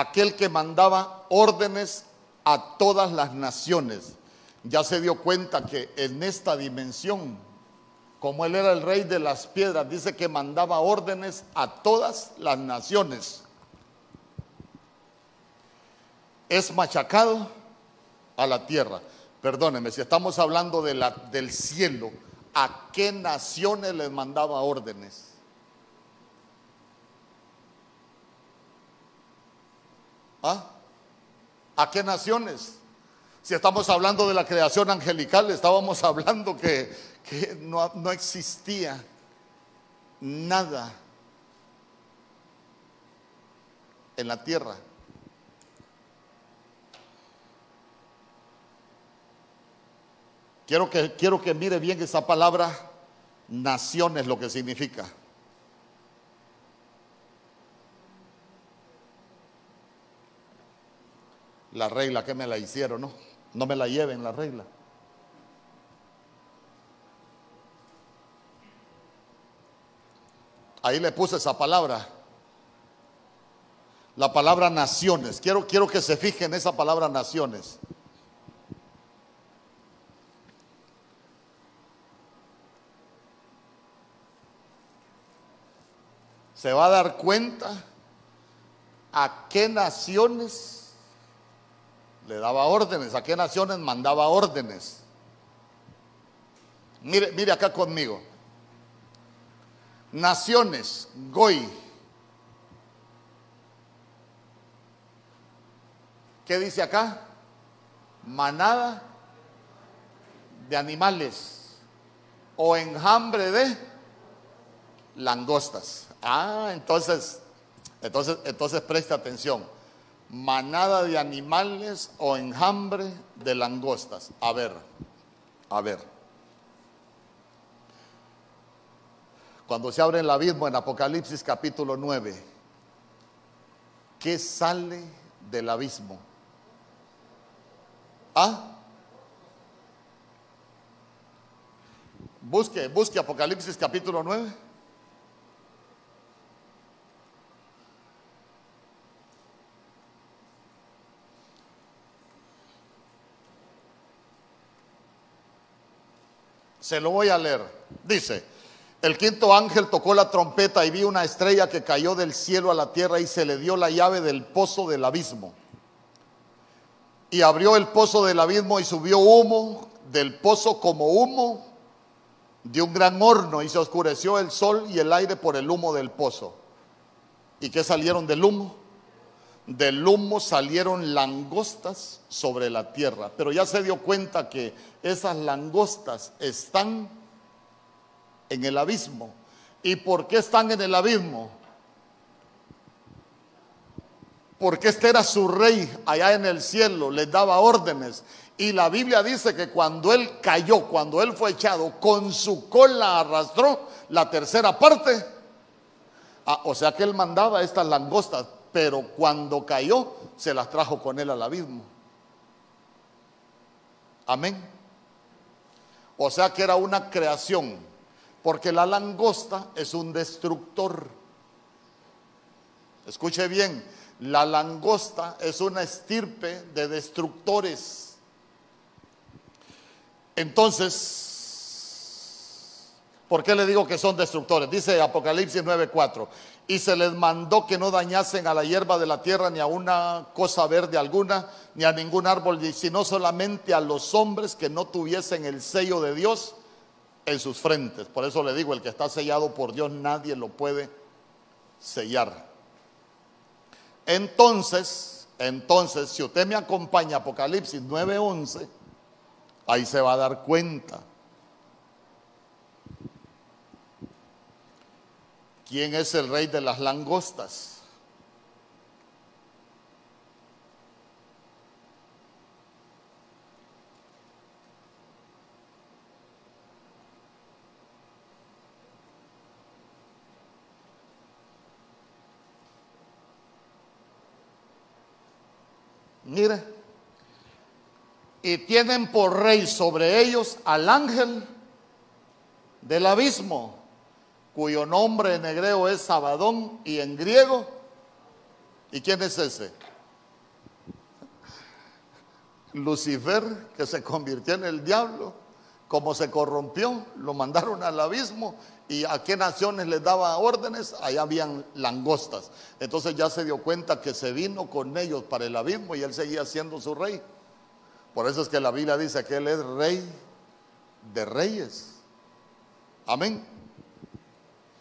aquel que mandaba órdenes a todas las naciones. Ya se dio cuenta que en esta dimensión, como él era el rey de las piedras, dice que mandaba órdenes a todas las naciones. Es machacado a la tierra. Perdóneme, si estamos hablando de la, del cielo, ¿a qué naciones les mandaba órdenes? ¿Ah? ¿A qué naciones? Si estamos hablando de la creación angelical, estábamos hablando que, no, no existía nada en la tierra. Quiero que, quiero que mire bien esa palabra, naciones, lo que significa. La regla que me la hicieron, ¿no? No me la lleven la regla. Ahí le puse esa palabra. La palabra naciones. Quiero, quiero que se fijen en esa palabra naciones. Se va a dar cuenta a qué naciones le daba órdenes. ¿A qué naciones mandaba órdenes? Mire, mire acá conmigo. Naciones, Goy. ¿Qué dice acá? Manada de animales o enjambre de langostas. Ah, entonces, entonces, entonces preste atención. Manada de animales o enjambre de langostas. A ver, a ver. Cuando se abre el abismo en Apocalipsis capítulo 9, ¿qué sale del abismo? ¿Ah? Busque, busque Apocalipsis capítulo 9. Se lo voy a leer. Dice, el quinto ángel tocó la trompeta y vi una estrella que cayó del cielo a la tierra y se le dio la llave del pozo del abismo. Y abrió el pozo del abismo y subió humo del pozo como humo de un gran horno y se oscureció el sol y el aire por el humo del pozo. ¿Y qué salieron del humo? Del humo salieron langostas sobre la tierra. Pero ya se dio cuenta que esas langostas están en el abismo. ¿Y por qué están en el abismo? Porque este era su rey allá en el cielo, les daba órdenes. Y la Biblia dice que cuando él cayó, cuando él fue echado, con su cola arrastró la tercera parte. Ah, o sea que él mandaba estas langostas, pero cuando cayó, se las trajo con él al abismo. Amén. O sea que era una creación porque la langosta es un destructor. Escuche bien, la langosta es una estirpe de destructores. Entonces, ¿por qué le digo que son destructores? Dice Apocalipsis 9:4, y se les mandó que no dañasen a la hierba de la tierra, ni a una cosa verde alguna, ni a ningún árbol, sino solamente a los hombres que no tuviesen el sello de Dios en sus frentes. Por eso le digo, el que está sellado por Dios, nadie lo puede sellar. Entonces, entonces, si usted me acompaña a Apocalipsis 9:11, ahí se va a dar cuenta. ¿Quién es el rey de las langostas? Mire, y tienen por rey sobre ellos al ángel del abismo, cuyo nombre en hebreo es Sabadón y en griego. ¿Y quién es ese? Lucifer, que se convirtió en el diablo, como se corrompió, lo mandaron al abismo ¿Y a qué naciones les daba órdenes? Allá habían langostas. Entonces ya se dio cuenta que se vino con ellos para el abismo y él seguía siendo su rey. Por eso es que la Biblia dice que él es rey de reyes. Amén.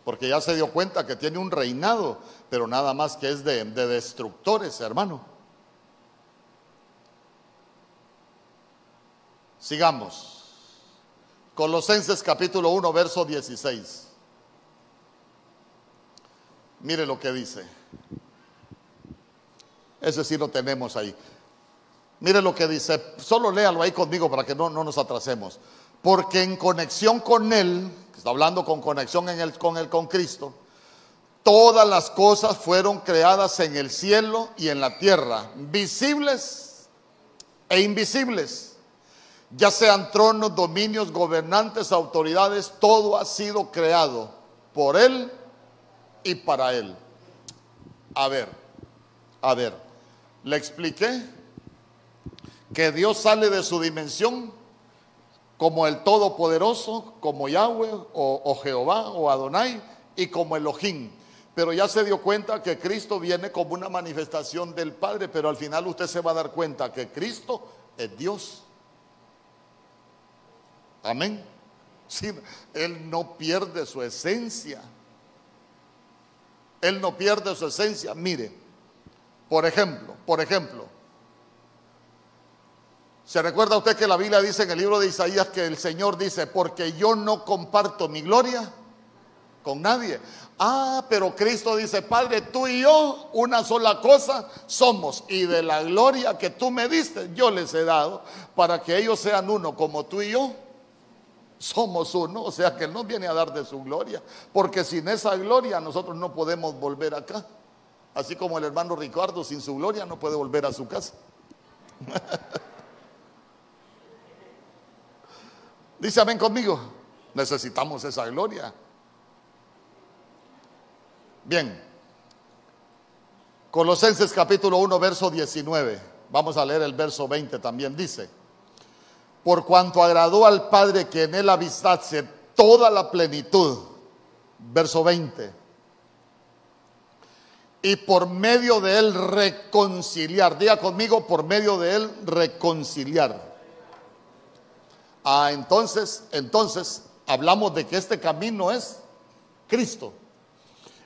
Porque ya se dio cuenta que tiene un reinado, pero nada más que es de, de destructores, hermano. Sigamos. Colosenses capítulo 1, verso 16. Mire lo que dice. Ese sí lo tenemos ahí. Mire lo que dice. Solo léalo ahí conmigo para que no, no nos atrasemos. Porque en conexión con Él, está hablando con conexión en el, con Él, con Cristo, todas las cosas fueron creadas en el cielo y en la tierra, visibles e invisibles ya sean tronos, dominios, gobernantes, autoridades, todo ha sido creado por Él y para Él. A ver, a ver, le expliqué que Dios sale de su dimensión como el Todopoderoso, como Yahweh o, Jehová o Adonai y como Elohim. Pero ya se dio cuenta que Cristo viene como una manifestación del Padre, pero al final usted se va a dar cuenta que Cristo es Dios. Amén. él no pierde su esencia. Él no pierde su esencia. Mire, por ejemplo, por ejemplo, ¿se recuerda usted que la Biblia dice en el libro de Isaías que el Señor dice, porque yo no comparto mi gloria con nadie? Ah, pero Cristo dice, Padre, tú y yo una sola cosa somos y de la gloria que tú me diste, yo les he dado para que ellos sean uno como tú y yo. Somos uno, o sea que Él nos viene a dar de su gloria, porque sin esa gloria nosotros no podemos volver acá. Así como el hermano Ricardo sin su gloria no puede volver a su casa. (laughs) Dice amén conmigo, necesitamos esa gloria. Bien. Colosenses capítulo 1, verso 19. Vamos a leer el verso 20 también. Dice, por cuanto agradó al Padre que en él avistase toda la plenitud. Verso 20. Y por medio de él reconciliar. Diga conmigo, por medio de él reconciliar. Ah, entonces, entonces hablamos de que este camino es Cristo.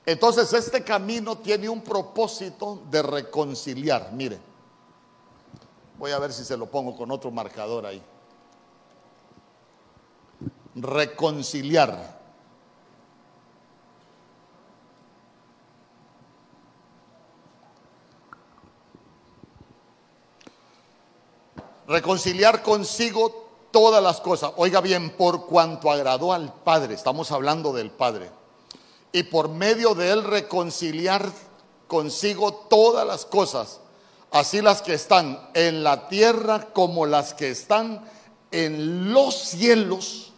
Entonces este camino tiene un propósito de reconciliar. Mire, voy a ver si se lo pongo con otro marcador ahí. Reconciliar. Reconciliar consigo todas las cosas. Oiga bien, por cuanto agradó al Padre, estamos hablando del Padre y por medio de él reconciliar consigo todas las cosas, así las que están en la tierra como las que están en los cielos.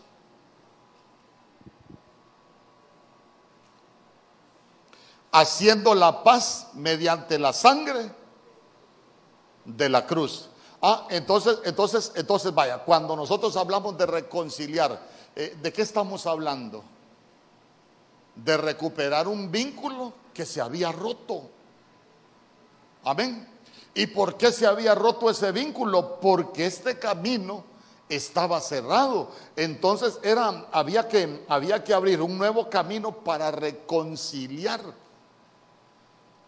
haciendo la paz mediante la sangre de la cruz. Ah, entonces, entonces, entonces vaya, cuando nosotros hablamos de reconciliar, eh, ¿de qué estamos hablando? de recuperar un vínculo que se había roto. Amén. ¿Y por qué se había roto ese vínculo? Porque este camino estaba cerrado. Entonces era, había, que, había que abrir un nuevo camino para reconciliar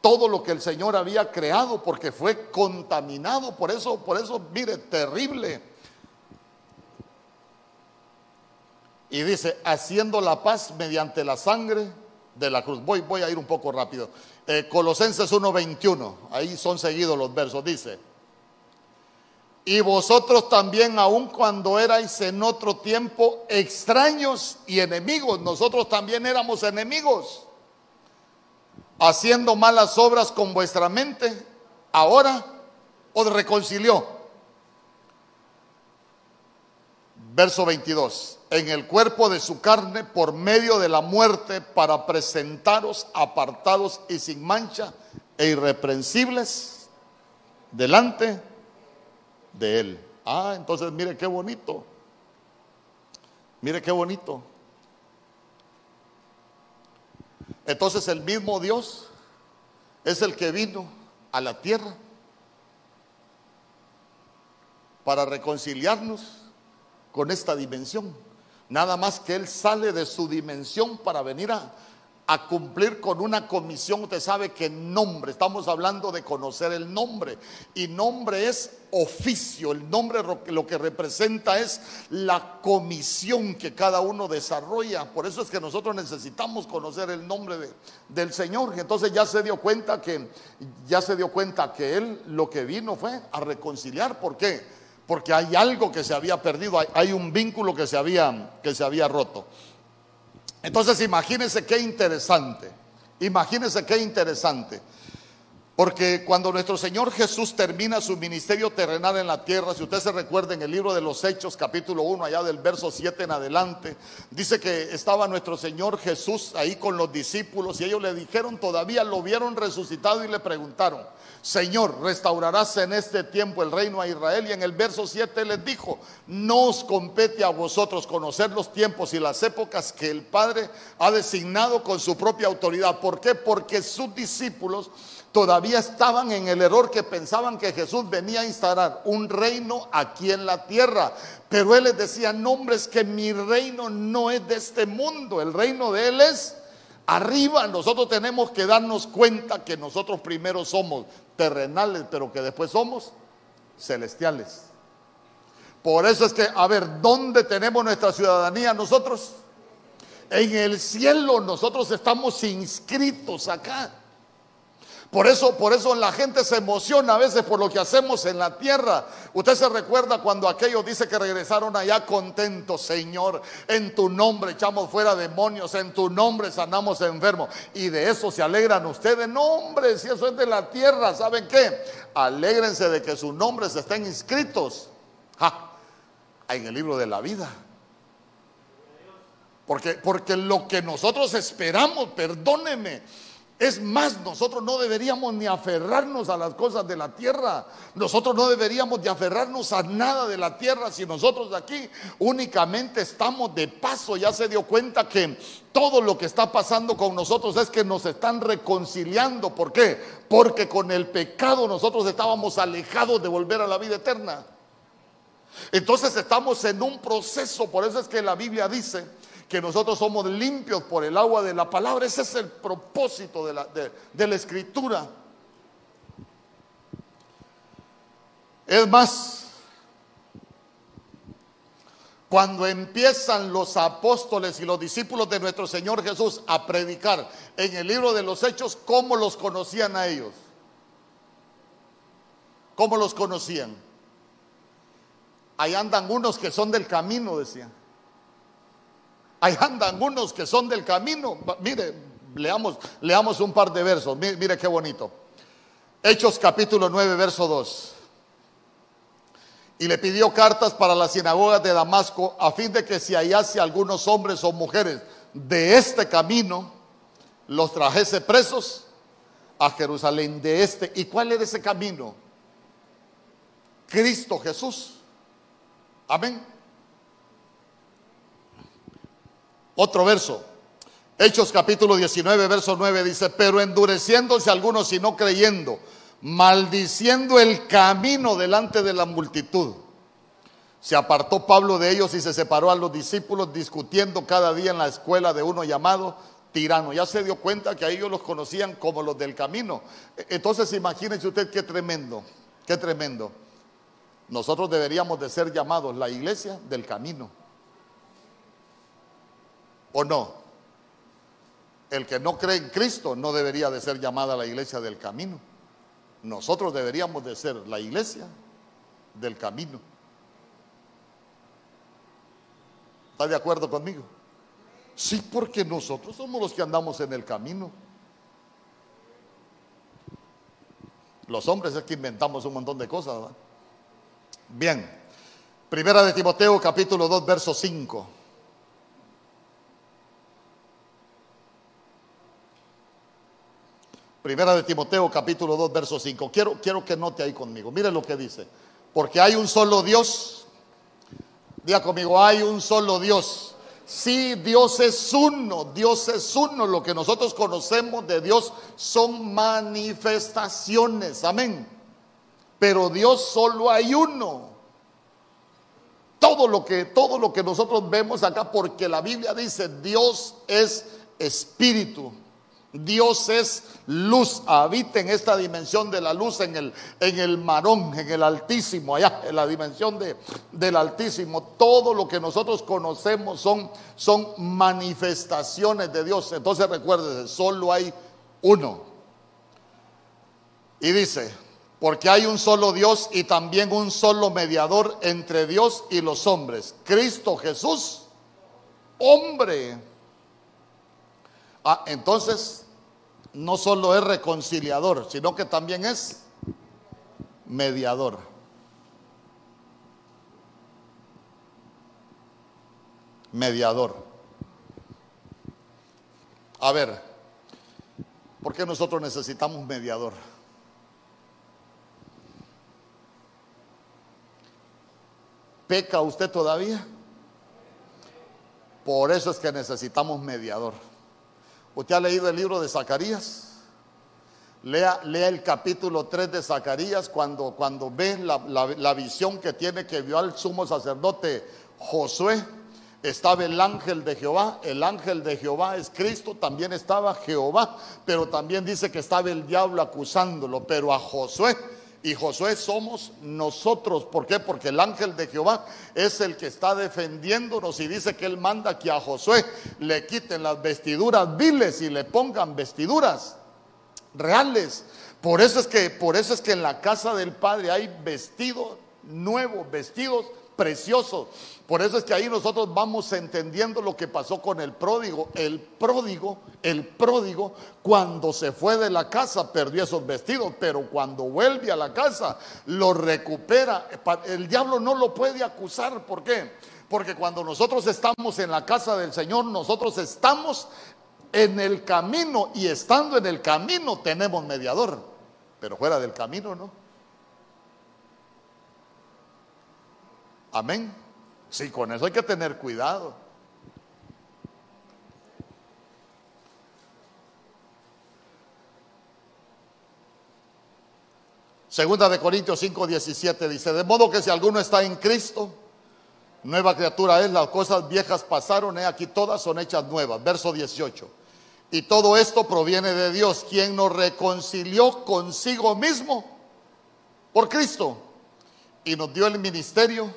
todo lo que el Señor había creado, porque fue contaminado. Por eso, por eso, mire, terrible Y dice, haciendo la paz mediante la sangre de la cruz. Voy, voy a ir un poco rápido. Eh, Colosenses 1:21, ahí son seguidos los versos, dice. Y vosotros también, aun cuando erais en otro tiempo extraños y enemigos, nosotros también éramos enemigos, haciendo malas obras con vuestra mente, ahora os reconcilió. Verso 22 en el cuerpo de su carne por medio de la muerte para presentaros apartados y sin mancha e irreprensibles delante de Él. Ah, entonces mire qué bonito. Mire qué bonito. Entonces el mismo Dios es el que vino a la tierra para reconciliarnos con esta dimensión. Nada más que Él sale de su dimensión para venir a, cumplir con una comisión. Usted sabe que nombre, estamos hablando de conocer el nombre. Y nombre es oficio. El nombre lo que representa es la comisión que cada uno desarrolla. Por eso es que nosotros necesitamos conocer el nombre del Señor. Entonces ya se dio cuenta que, ya se dio cuenta que Él lo que vino fue a reconciliar. ¿Por qué? porque hay algo que se había perdido, hay, un vínculo que se, había, que se había roto. Entonces imagínense qué interesante, imagínense qué interesante. Porque cuando nuestro Señor Jesús termina su ministerio terrenal en la tierra, si usted se recuerda en el libro de los Hechos, capítulo 1, allá del verso 7 en adelante, dice que estaba nuestro Señor Jesús ahí con los discípulos y ellos le dijeron, todavía lo vieron resucitado y le preguntaron, Señor, restaurarás en este tiempo el reino a Israel. Y en el verso 7 les dijo, no os compete a vosotros conocer los tiempos y las épocas que el Padre ha designado con su propia autoridad. ¿Por qué? Porque sus discípulos todavía estaban en el error que pensaban que Jesús venía a instalar un reino aquí en la tierra. Pero Él les decía, no hombres, que mi reino no es de este mundo, el reino de Él es arriba. Nosotros tenemos que darnos cuenta que nosotros primero somos terrenales, pero que después somos celestiales. Por eso es que, a ver, ¿dónde tenemos nuestra ciudadanía nosotros? En el cielo nosotros estamos inscritos acá. Por eso, por eso la gente se emociona a veces por lo que hacemos en la tierra. Usted se recuerda cuando aquellos dice que regresaron allá contentos, Señor, en tu nombre echamos fuera demonios, en tu nombre sanamos enfermos. Y de eso se alegran ustedes. No, hombre, si eso es de la tierra, ¿saben qué? Alégrense de que sus nombres estén inscritos en el libro de la vida. Porque, porque lo que nosotros esperamos, perdóneme, es más, nosotros no deberíamos ni aferrarnos a las cosas de la tierra. Nosotros no deberíamos de aferrarnos a nada de la tierra si nosotros aquí únicamente estamos de paso. Ya se dio cuenta que todo lo que está pasando con nosotros es que nos están reconciliando. ¿Por qué? Porque con el pecado nosotros estábamos alejados de volver a la vida eterna. Entonces estamos en un proceso, por eso es que la Biblia dice que nosotros somos limpios por el agua de la palabra. Ese es el propósito de la, de, la escritura. Es más, cuando empiezan los apóstoles y los discípulos de nuestro Señor Jesús a predicar en el libro de los Hechos, ¿cómo los conocían a ellos? ¿Cómo los conocían? Ahí andan unos que son del camino, decían. Ahí andan unos que son del camino. Mire, leamos, leamos un par de versos. Mire, qué bonito. Hechos capítulo 9, verso 2. Y le pidió cartas para las sinagogas de Damasco a fin de que si hallase algunos hombres o mujeres de este camino, los trajese presos a Jerusalén de este. ¿Y cuál era ese camino? Cristo Jesús. Amén. Otro verso. Hechos capítulo 19, verso 9 dice, pero endureciéndose algunos y no creyendo, maldiciendo el camino delante de la multitud. Se apartó Pablo de ellos y se separó a los discípulos discutiendo cada día en la escuela de uno llamado tirano. Ya se dio cuenta que a ellos los conocían como los del camino. Entonces imagínense usted qué tremendo, qué tremendo. Nosotros deberíamos de ser llamados la iglesia del camino. ¿O no? El que no cree en Cristo no debería de ser llamada la iglesia del camino. Nosotros deberíamos de ser la iglesia del camino. ¿Está de acuerdo conmigo? Sí, porque nosotros somos los que andamos en el camino. Los hombres es que inventamos un montón de cosas. Bien, primera de Timoteo capítulo 2, verso 5. Primera de Timoteo capítulo 2 verso 5. Quiero, quiero que note ahí conmigo. Mire lo que dice. Porque hay un solo Dios. Diga conmigo, hay un solo Dios. Sí, Dios es uno, Dios es uno. Lo que nosotros conocemos de Dios son manifestaciones. Amén. Pero Dios solo hay uno. Todo lo que todo lo que nosotros vemos acá porque la Biblia dice, Dios es espíritu. Dios es luz, habita en esta dimensión de la luz, en el, en el marón, en el altísimo, allá, en la dimensión de, del altísimo. Todo lo que nosotros conocemos son, son manifestaciones de Dios. Entonces recuérdese, solo hay uno. Y dice, porque hay un solo Dios y también un solo mediador entre Dios y los hombres, Cristo Jesús, hombre Ah, entonces, no solo es reconciliador, sino que también es mediador. Mediador. A ver, ¿por qué nosotros necesitamos mediador? ¿Peca usted todavía? Por eso es que necesitamos mediador. ¿Usted ha leído el libro de Zacarías? Lea, el capítulo 3 de Zacarías cuando, cuando ve la, la, visión que tiene que vio al sumo sacerdote Josué. Estaba el ángel de Jehová, el ángel de Jehová es Cristo, también estaba Jehová, pero también dice que estaba el diablo acusándolo, pero a Josué y Josué somos nosotros. ¿Por qué? Porque el ángel de Jehová es el que está defendiéndonos y dice que él manda que a Josué le quiten las vestiduras viles y le pongan vestiduras reales. Por eso es que por eso es que en la casa del Padre hay vestidos nuevos, vestidos preciosos. Por eso es que ahí nosotros vamos entendiendo lo que pasó con el pródigo. El pródigo, el pródigo, cuando se fue de la casa perdió esos vestidos, pero cuando vuelve a la casa lo recupera. El diablo no lo puede acusar. ¿Por qué? Porque cuando nosotros estamos en la casa del Señor, nosotros estamos en el camino y estando en el camino tenemos mediador, pero fuera del camino no. Amén. Sí, con eso hay que tener cuidado. Segunda de Corintios 5, 17 dice, de modo que si alguno está en Cristo, nueva criatura es, las cosas viejas pasaron, he aquí todas son hechas nuevas. Verso 18. Y todo esto proviene de Dios, quien nos reconcilió consigo mismo por Cristo y nos dio el ministerio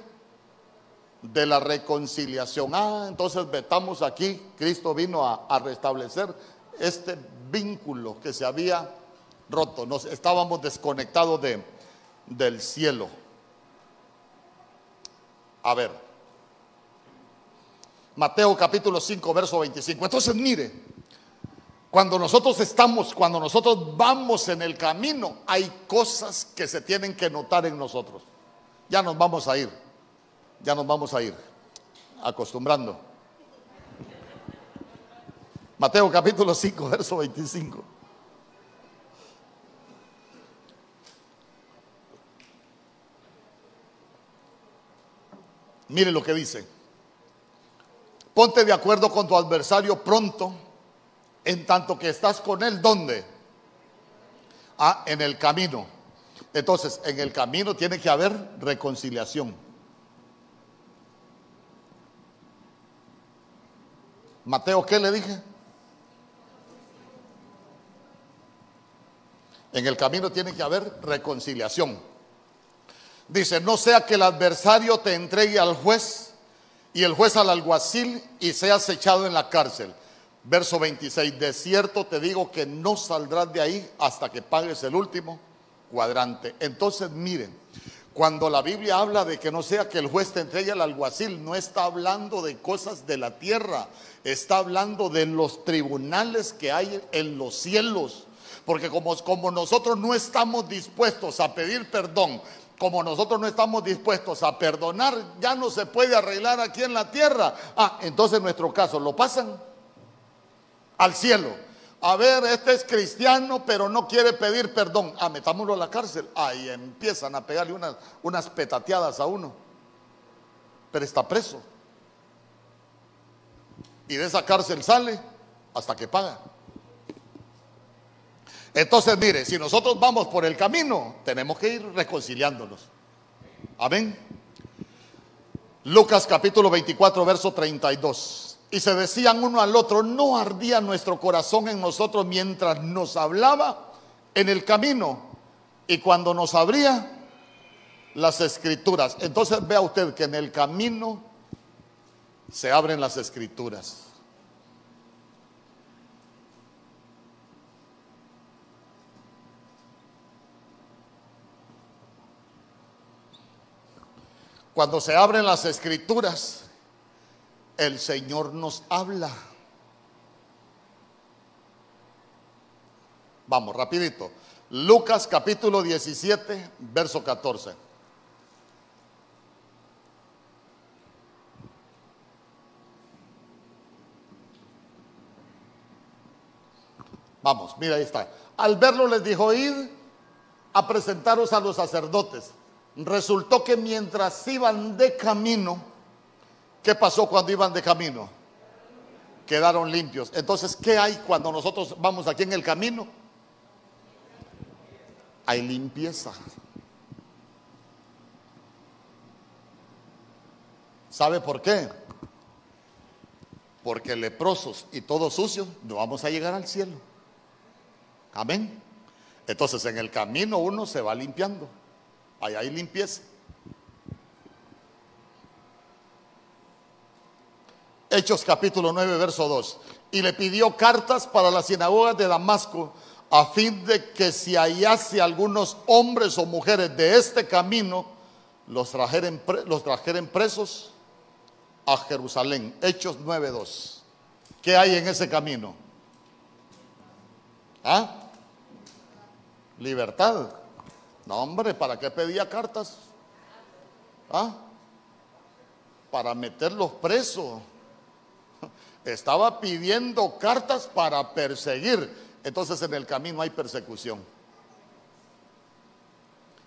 de la reconciliación. Ah, entonces vetamos aquí, Cristo vino a, restablecer este vínculo que se había roto. Nos estábamos desconectados de, del cielo. A ver, Mateo capítulo 5, verso 25. Entonces mire, cuando nosotros estamos, cuando nosotros vamos en el camino, hay cosas que se tienen que notar en nosotros. Ya nos vamos a ir ya nos vamos a ir acostumbrando. Mateo capítulo 5, (laughs) verso 25. Mire lo que dice. Ponte de acuerdo con tu adversario pronto, en tanto que estás con él, ¿dónde? Ah, en el camino. Entonces, en el camino tiene que haber reconciliación. Mateo, ¿qué le dije? En el camino tiene que haber reconciliación. Dice, no sea que el adversario te entregue al juez y el juez al alguacil y seas echado en la cárcel. Verso 26, de cierto te digo que no saldrás de ahí hasta que pagues el último cuadrante. Entonces miren, cuando la Biblia habla de que no sea que el juez te entregue al alguacil, no está hablando de cosas de la tierra, está hablando de los tribunales que hay en los cielos. Porque como, como nosotros no estamos dispuestos a pedir perdón, como nosotros no estamos dispuestos a perdonar, ya no se puede arreglar aquí en la tierra. Ah, entonces en nuestro caso lo pasan al cielo a ver, este es cristiano, pero no quiere pedir perdón. Ah, metámoslo a la cárcel. Ahí empiezan a pegarle unas, unas petateadas a uno. Pero está preso. Y de esa cárcel sale hasta que paga. Entonces, mire, si nosotros vamos por el camino, tenemos que ir reconciliándonos. Amén. Lucas capítulo 24, verso 32 y se decían uno al otro, no ardía nuestro corazón en nosotros mientras nos hablaba en el camino y cuando nos abría las escrituras. Entonces vea usted que en el camino se abren las escrituras. Cuando se abren las escrituras, el Señor nos habla. Vamos, rapidito. Lucas capítulo 17, verso 14. Vamos, mira, ahí está. Al verlo les dijo, id a presentaros a los sacerdotes. Resultó que mientras iban de camino, ¿Qué pasó cuando iban de camino? Quedaron limpios. Entonces, ¿qué hay cuando nosotros vamos aquí en el camino? hay limpieza. ¿Sabe por qué? Porque leprosos y todos sucios no vamos a llegar al cielo. Amén. Entonces en el camino uno se va limpiando. Ahí hay limpieza. Hechos capítulo 9, verso 2. Y le pidió cartas para las sinagogas de Damasco a fin de que si hallase algunos hombres o mujeres de este camino, los trajeren, los presos a Jerusalén. Hechos 9, 2. ¿Qué hay en ese camino? ¿Ah? Libertad. No, hombre, ¿para qué pedía cartas? ¿Ah? Para meterlos presos. Estaba pidiendo cartas para perseguir. Entonces en el camino hay persecución.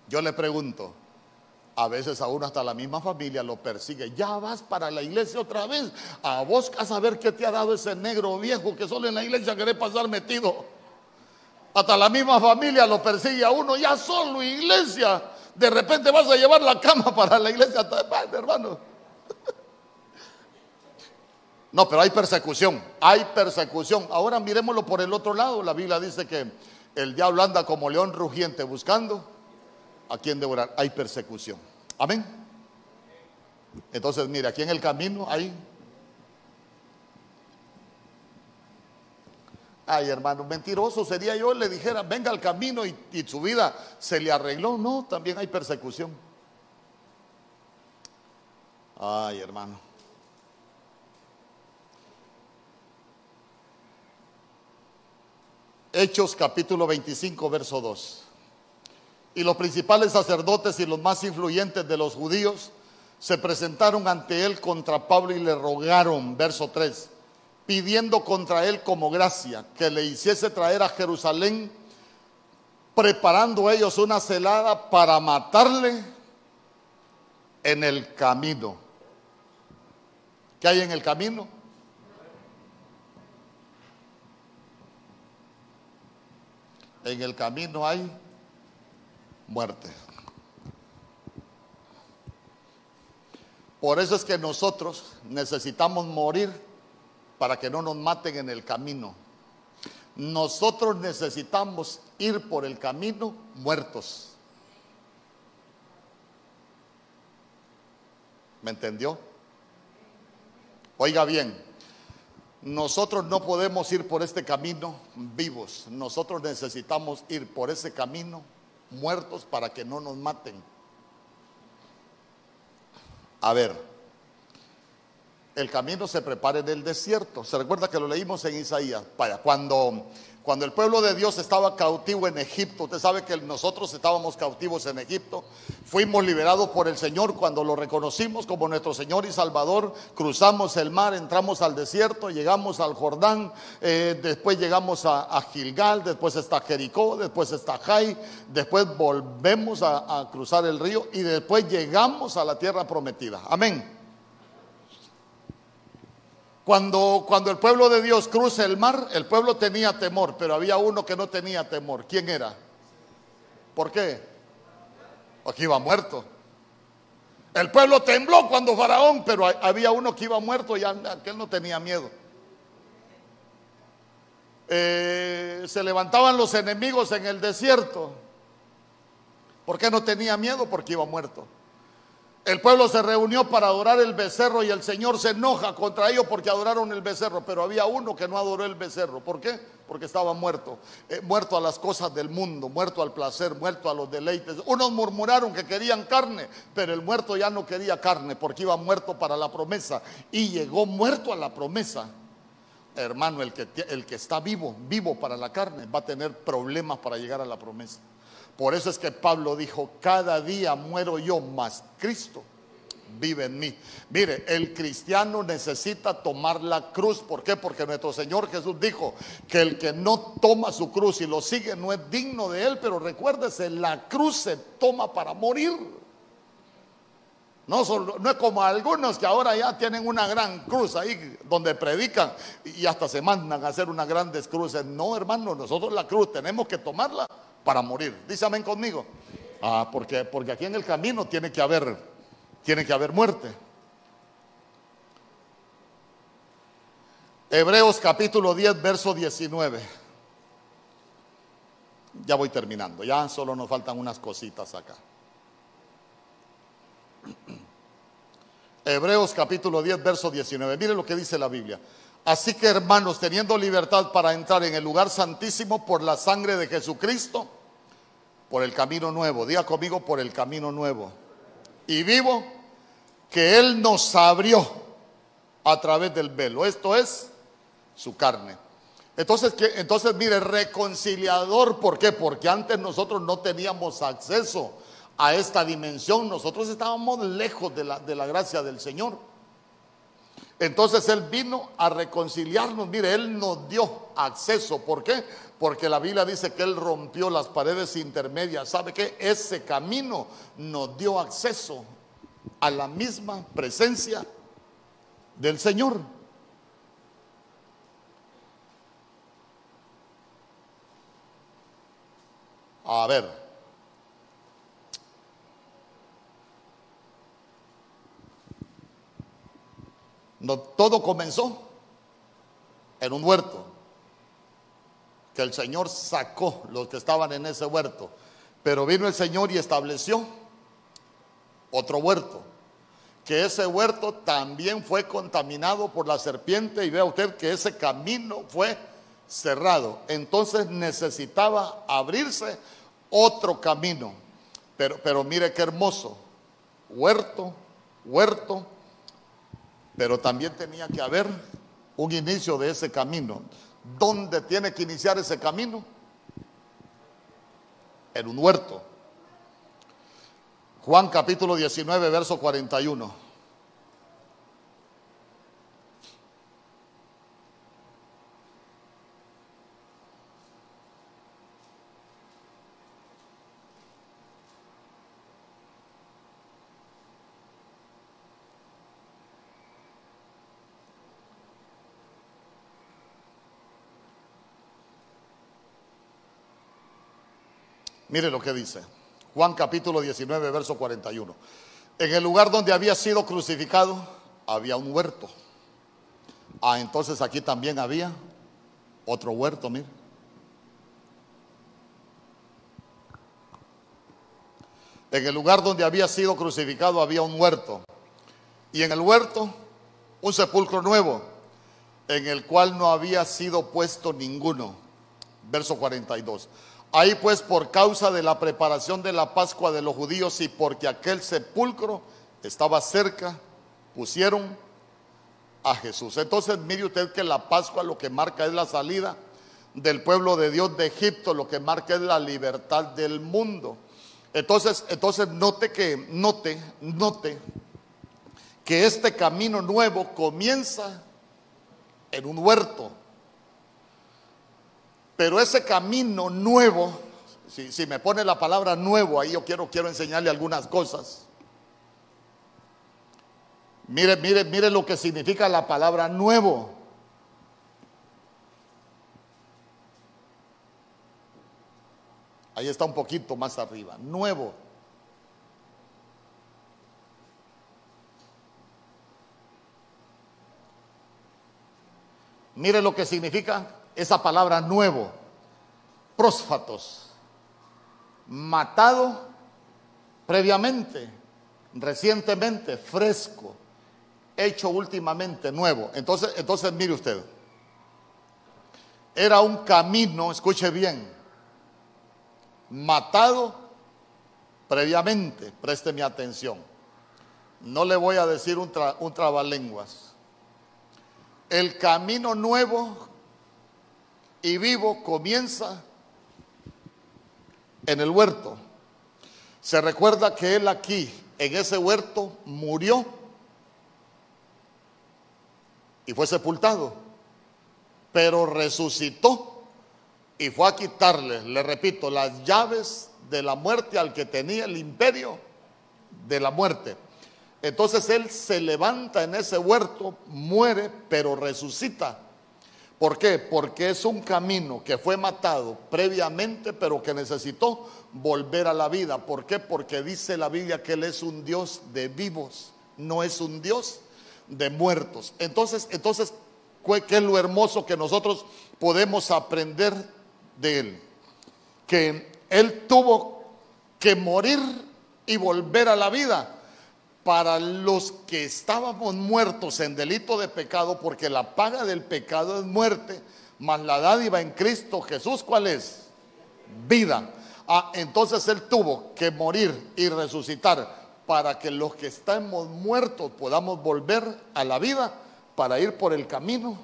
Yo le pregunto, a veces a uno hasta la misma familia lo persigue. Ya vas para la iglesia otra vez. A vos a saber qué te ha dado ese negro viejo que solo en la iglesia quiere pasar metido. Hasta la misma familia lo persigue a uno. Ya solo iglesia. De repente vas a llevar la cama para la iglesia, hermano. No, pero hay persecución, hay persecución. Ahora miremoslo por el otro lado. La Biblia dice que el diablo anda como león rugiente buscando a quien devorar. Hay persecución. Amén. Entonces, mire, aquí en el camino hay... Ay, hermano, mentiroso sería yo le dijera, venga al camino y, y su vida se le arregló. No, también hay persecución. Ay, hermano. Hechos capítulo 25, verso 2. Y los principales sacerdotes y los más influyentes de los judíos se presentaron ante él contra Pablo y le rogaron, verso 3, pidiendo contra él como gracia que le hiciese traer a Jerusalén, preparando ellos una celada para matarle en el camino. ¿Qué hay en el camino? En el camino hay muerte. Por eso es que nosotros necesitamos morir para que no nos maten en el camino. Nosotros necesitamos ir por el camino muertos. ¿Me entendió? Oiga bien, nosotros no podemos ir por este camino vivos. Nosotros necesitamos ir por ese camino muertos para que no nos maten. A ver, el camino se prepara en el desierto. Se recuerda que lo leímos en Isaías. Vaya, cuando cuando el pueblo de Dios estaba cautivo en Egipto, usted sabe que nosotros estábamos cautivos en Egipto, fuimos liberados por el Señor cuando lo reconocimos como nuestro Señor y Salvador, cruzamos el mar, entramos al desierto, llegamos al Jordán, eh, después llegamos a, Gilgal, después está Jericó, después está Jai, después volvemos a, a cruzar el río y después llegamos a la tierra prometida. Amén. Cuando, cuando el pueblo de Dios cruza el mar, el pueblo tenía temor, pero había uno que no tenía temor. ¿Quién era? ¿Por qué? Porque iba muerto. El pueblo tembló cuando Faraón, pero había uno que iba muerto y aquel no tenía miedo. Eh, se levantaban los enemigos en el desierto. ¿Por qué no tenía miedo? Porque iba muerto. El pueblo se reunió para adorar el becerro y el Señor se enoja contra ellos porque adoraron el becerro, pero había uno que no adoró el becerro. ¿Por qué? Porque estaba muerto, eh, muerto a las cosas del mundo, muerto al placer, muerto a los deleites. Unos murmuraron que querían carne, pero el muerto ya no quería carne porque iba muerto para la promesa y llegó muerto a la promesa. Hermano, el que, el que está vivo, vivo para la carne, va a tener problemas para llegar a la promesa. Por eso es que Pablo dijo, cada día muero yo, más Cristo vive en mí. Mire, el cristiano necesita tomar la cruz. ¿Por qué? Porque nuestro Señor Jesús dijo que el que no toma su cruz y lo sigue no es digno de él, pero recuérdese, la cruz se toma para morir. No, no es como algunos que ahora ya tienen una gran cruz ahí donde predican y hasta se mandan a hacer unas grandes cruces. No, hermano, nosotros la cruz tenemos que tomarla para morir. Dice amén conmigo. Ah, porque, porque aquí en el camino tiene que haber, tiene que haber muerte. Hebreos capítulo 10, verso 19. Ya voy terminando, ya solo nos faltan unas cositas acá. Hebreos capítulo 10, verso 19. Mire lo que dice la Biblia. Así que hermanos, teniendo libertad para entrar en el lugar santísimo por la sangre de Jesucristo, por el camino nuevo, diga conmigo por el camino nuevo. Y vivo que Él nos abrió a través del velo. Esto es su carne. Entonces, entonces mire, reconciliador, ¿por qué? Porque antes nosotros no teníamos acceso a esta dimensión, nosotros estábamos lejos de la, de la gracia del Señor. Entonces Él vino a reconciliarnos, mire, Él nos dio acceso, ¿por qué? Porque la Biblia dice que Él rompió las paredes intermedias, ¿sabe qué? Ese camino nos dio acceso a la misma presencia del Señor. A ver. Todo comenzó en un huerto, que el Señor sacó los que estaban en ese huerto, pero vino el Señor y estableció otro huerto, que ese huerto también fue contaminado por la serpiente y vea usted que ese camino fue cerrado, entonces necesitaba abrirse otro camino. Pero, pero mire qué hermoso. Huerto, huerto. Pero también tenía que haber un inicio de ese camino. ¿Dónde tiene que iniciar ese camino? En un huerto. Juan capítulo 19, verso 41. Mire lo que dice. Juan capítulo 19, verso 41. En el lugar donde había sido crucificado había un huerto. Ah, entonces aquí también había otro huerto, mire. En el lugar donde había sido crucificado había un huerto. Y en el huerto un sepulcro nuevo, en el cual no había sido puesto ninguno. Verso 42. Ahí pues por causa de la preparación de la Pascua de los judíos y porque aquel sepulcro estaba cerca, pusieron a Jesús. Entonces mire usted que la Pascua lo que marca es la salida del pueblo de Dios de Egipto, lo que marca es la libertad del mundo. Entonces, entonces note que, note, note que este camino nuevo comienza en un huerto. Pero ese camino nuevo, si, me pone la palabra nuevo, ahí yo quiero, quiero enseñarle algunas cosas. Mire, mire, mire lo que significa la palabra nuevo. Ahí está un poquito más arriba. Nuevo. Mire lo que significa esa palabra nuevo, prósfatos, matado previamente, recientemente, fresco, hecho últimamente nuevo. Entonces, entonces mire usted, era un camino, escuche bien, matado previamente, présteme atención. No le voy a decir un, un trabalenguas. El camino nuevo y vivo comienza en el huerto. Se recuerda que él aquí, en ese huerto, murió y fue sepultado, pero resucitó y fue a quitarle, le repito, las llaves de la muerte al que tenía el imperio de la muerte. Entonces él se levanta en ese huerto, muere, pero resucita ¿Por qué? Porque es un camino que fue matado previamente, pero que necesitó volver a la vida. ¿Por qué? Porque dice la Biblia que Él es un Dios de vivos, no es un Dios de muertos. Entonces, entonces, ¿qué es lo hermoso que nosotros podemos aprender de Él? Que Él tuvo que morir y volver a la vida para los que estábamos muertos en delito de pecado, porque la paga del pecado es muerte, mas la dádiva en Cristo Jesús, ¿cuál es? Vida. Ah, entonces Él tuvo que morir y resucitar para que los que estamos muertos podamos volver a la vida para ir por el camino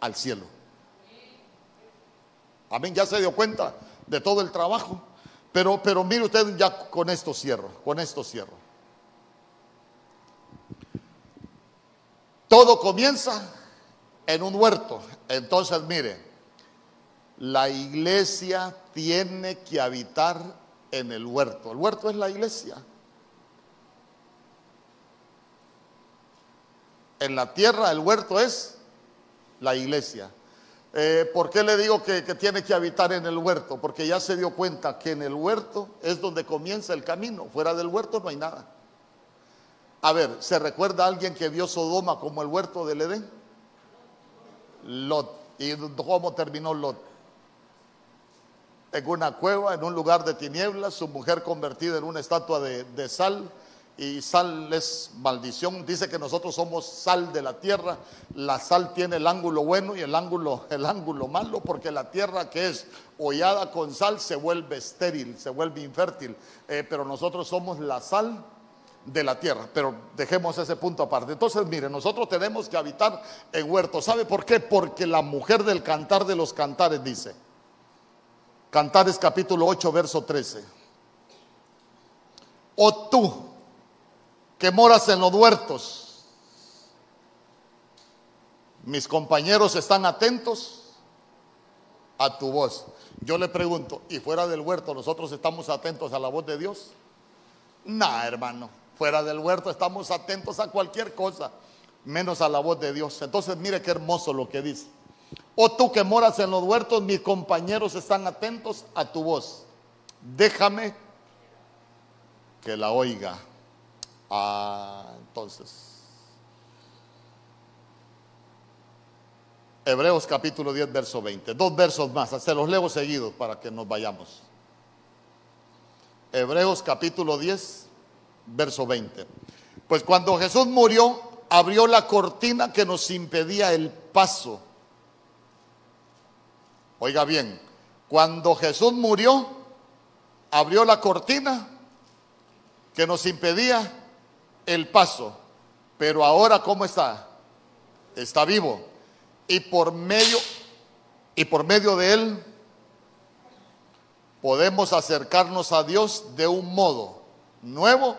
al cielo. Amén, ya se dio cuenta de todo el trabajo. Pero, pero mire usted, ya con esto cierro, con esto cierro. Todo comienza en un huerto. Entonces, mire, la iglesia tiene que habitar en el huerto. El huerto es la iglesia. En la tierra el huerto es la iglesia. Eh, ¿Por qué le digo que, que, tiene que habitar en el huerto? Porque ya se dio cuenta que en el huerto es donde comienza el camino. Fuera del huerto no hay nada. A ver, ¿se recuerda alguien que vio Sodoma como el huerto del Edén? Lot. ¿Y cómo terminó Lot? En una cueva, en un lugar de tinieblas, su mujer convertida en una estatua de, de sal. Y sal es maldición. Dice que nosotros somos sal de la tierra. La sal tiene el ángulo bueno y el ángulo, el ángulo malo, porque la tierra que es hollada con sal se vuelve estéril, se vuelve infértil. Eh, pero nosotros somos la sal de la tierra. Pero dejemos ese punto aparte. Entonces, mire, nosotros tenemos que habitar en huertos. ¿Sabe por qué? Porque la mujer del cantar de los cantares dice, Cantares capítulo 8, verso 13. O tú que moras en los huertos, mis compañeros están atentos a tu voz. Yo le pregunto, ¿y fuera del huerto nosotros estamos atentos a la voz de Dios? No, hermano. Fuera del huerto estamos atentos a cualquier cosa, menos a la voz de Dios. Entonces mire qué hermoso lo que dice. O oh, tú que moras en los huertos, mis compañeros están atentos a tu voz. Déjame que la oiga. Ah, entonces. Hebreos capítulo 10, verso 20. Dos versos más, se los leo seguidos para que nos vayamos. Hebreos capítulo 10, verso 20. Pues cuando Jesús murió, abrió la cortina que nos impedía el paso. Oiga bien, cuando Jesús murió, abrió la cortina que nos impedía el paso. Pero ahora, ¿cómo está? Está vivo. Y por medio, y por medio de él, podemos acercarnos a Dios de un modo nuevo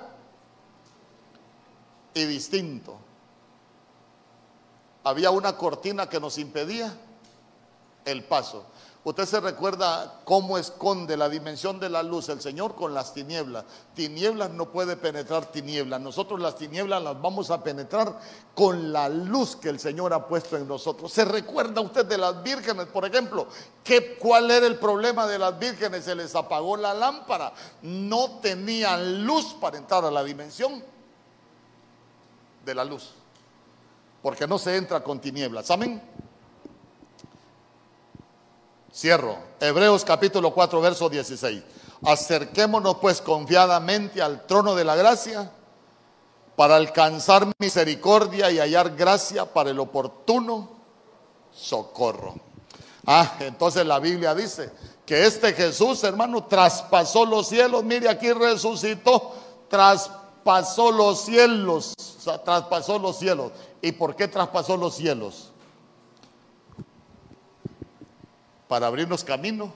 y distinto. Había una cortina que nos impedía el paso. Usted se recuerda cómo esconde la dimensión de la luz el Señor con las tinieblas. Tinieblas no puede penetrar tinieblas. Nosotros las tinieblas las vamos a penetrar con la luz que el Señor ha puesto en nosotros. ¿Se recuerda usted de las vírgenes, por ejemplo? ¿Qué, ¿Cuál era el problema de las vírgenes? Se les apagó la lámpara. No tenían luz para entrar a la dimensión de la luz. Porque no se entra con tinieblas. Amén. Cierro. Hebreos capítulo 4, verso 16. Acerquémonos pues confiadamente al trono de la gracia para alcanzar misericordia y hallar gracia para el oportuno socorro. Ah, entonces la Biblia dice que este Jesús, hermano, traspasó los cielos. Mire, aquí resucitó, traspasó los cielos, traspasó los cielos. ¿Y por qué traspasó los cielos? para abrirnos camino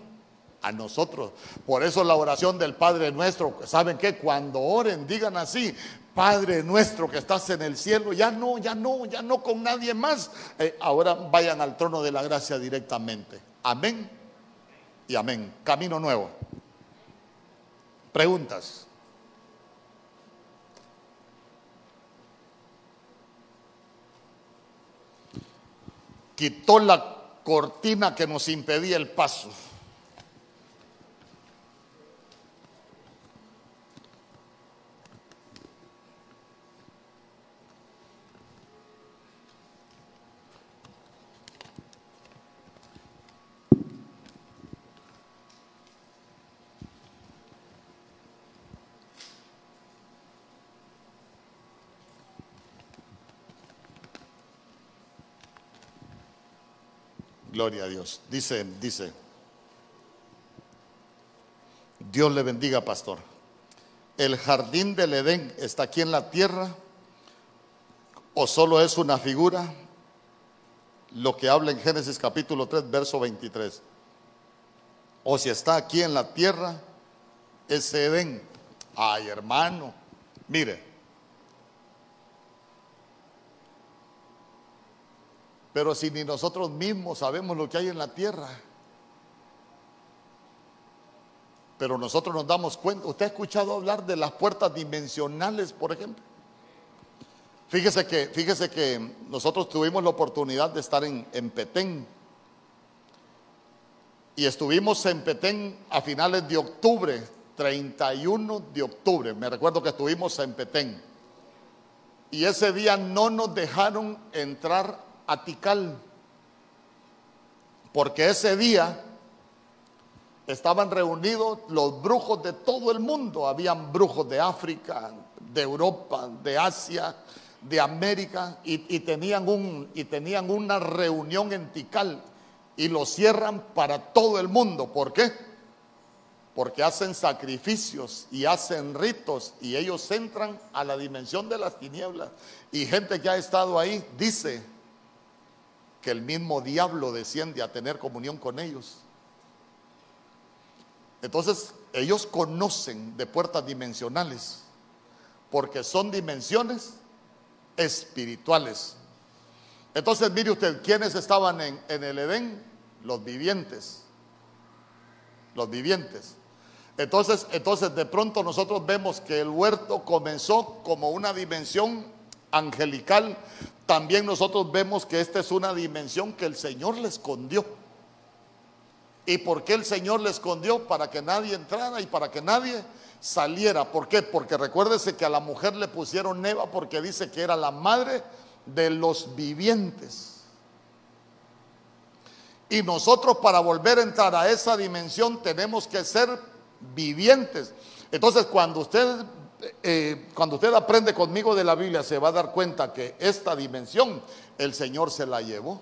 a nosotros. Por eso la oración del Padre nuestro, ¿saben qué? Cuando oren, digan así, Padre nuestro que estás en el cielo, ya no, ya no, ya no con nadie más. Eh, ahora vayan al trono de la gracia directamente. Amén y amén. Camino nuevo. Preguntas. Quitó la cortina que nos impedía el paso. Gloria a Dios. Dice, dice, Dios le bendiga, pastor. ¿El jardín del Edén está aquí en la tierra o solo es una figura? Lo que habla en Génesis capítulo 3, verso 23. O si está aquí en la tierra, ese Edén. Ay, hermano, mire, Pero si ni nosotros mismos sabemos lo que hay en la tierra. Pero nosotros nos damos cuenta. ¿Usted ha escuchado hablar de las puertas dimensionales, por ejemplo? Fíjese que, fíjese que nosotros tuvimos la oportunidad de estar en, en Petén. Y estuvimos en Petén a finales de octubre, 31 de octubre. Me recuerdo que estuvimos en Petén. Y ese día no nos dejaron entrar a Tikal, porque ese día estaban reunidos los brujos de todo el mundo, habían brujos de África, de Europa, de Asia, de América, y, tenían, y tenían una reunión en Tikal y lo cierran para todo el mundo. ¿Por qué? Porque hacen sacrificios y hacen ritos y ellos entran a la dimensión de las tinieblas. Y gente que ha estado ahí dice que el mismo diablo desciende a tener comunión con ellos. Entonces, ellos conocen de puertas dimensionales, porque son dimensiones espirituales. Entonces, mire usted, ¿quiénes estaban en, el Edén? Los vivientes. Los vivientes. Entonces, entonces, de pronto nosotros vemos que el huerto comenzó como una dimensión angelical también nosotros vemos que esta es una dimensión que el Señor le escondió. ¿Y por qué el Señor le escondió? Para que nadie entrara y para que nadie saliera. ¿Por qué? Porque recuérdese que a la mujer le pusieron Eva porque dice que era la madre de los vivientes. Y nosotros para volver a entrar a esa dimensión tenemos que ser vivientes. Entonces cuando usted eh, cuando usted aprende conmigo de la Biblia, se va a dar cuenta que esta dimensión el Señor se la llevó.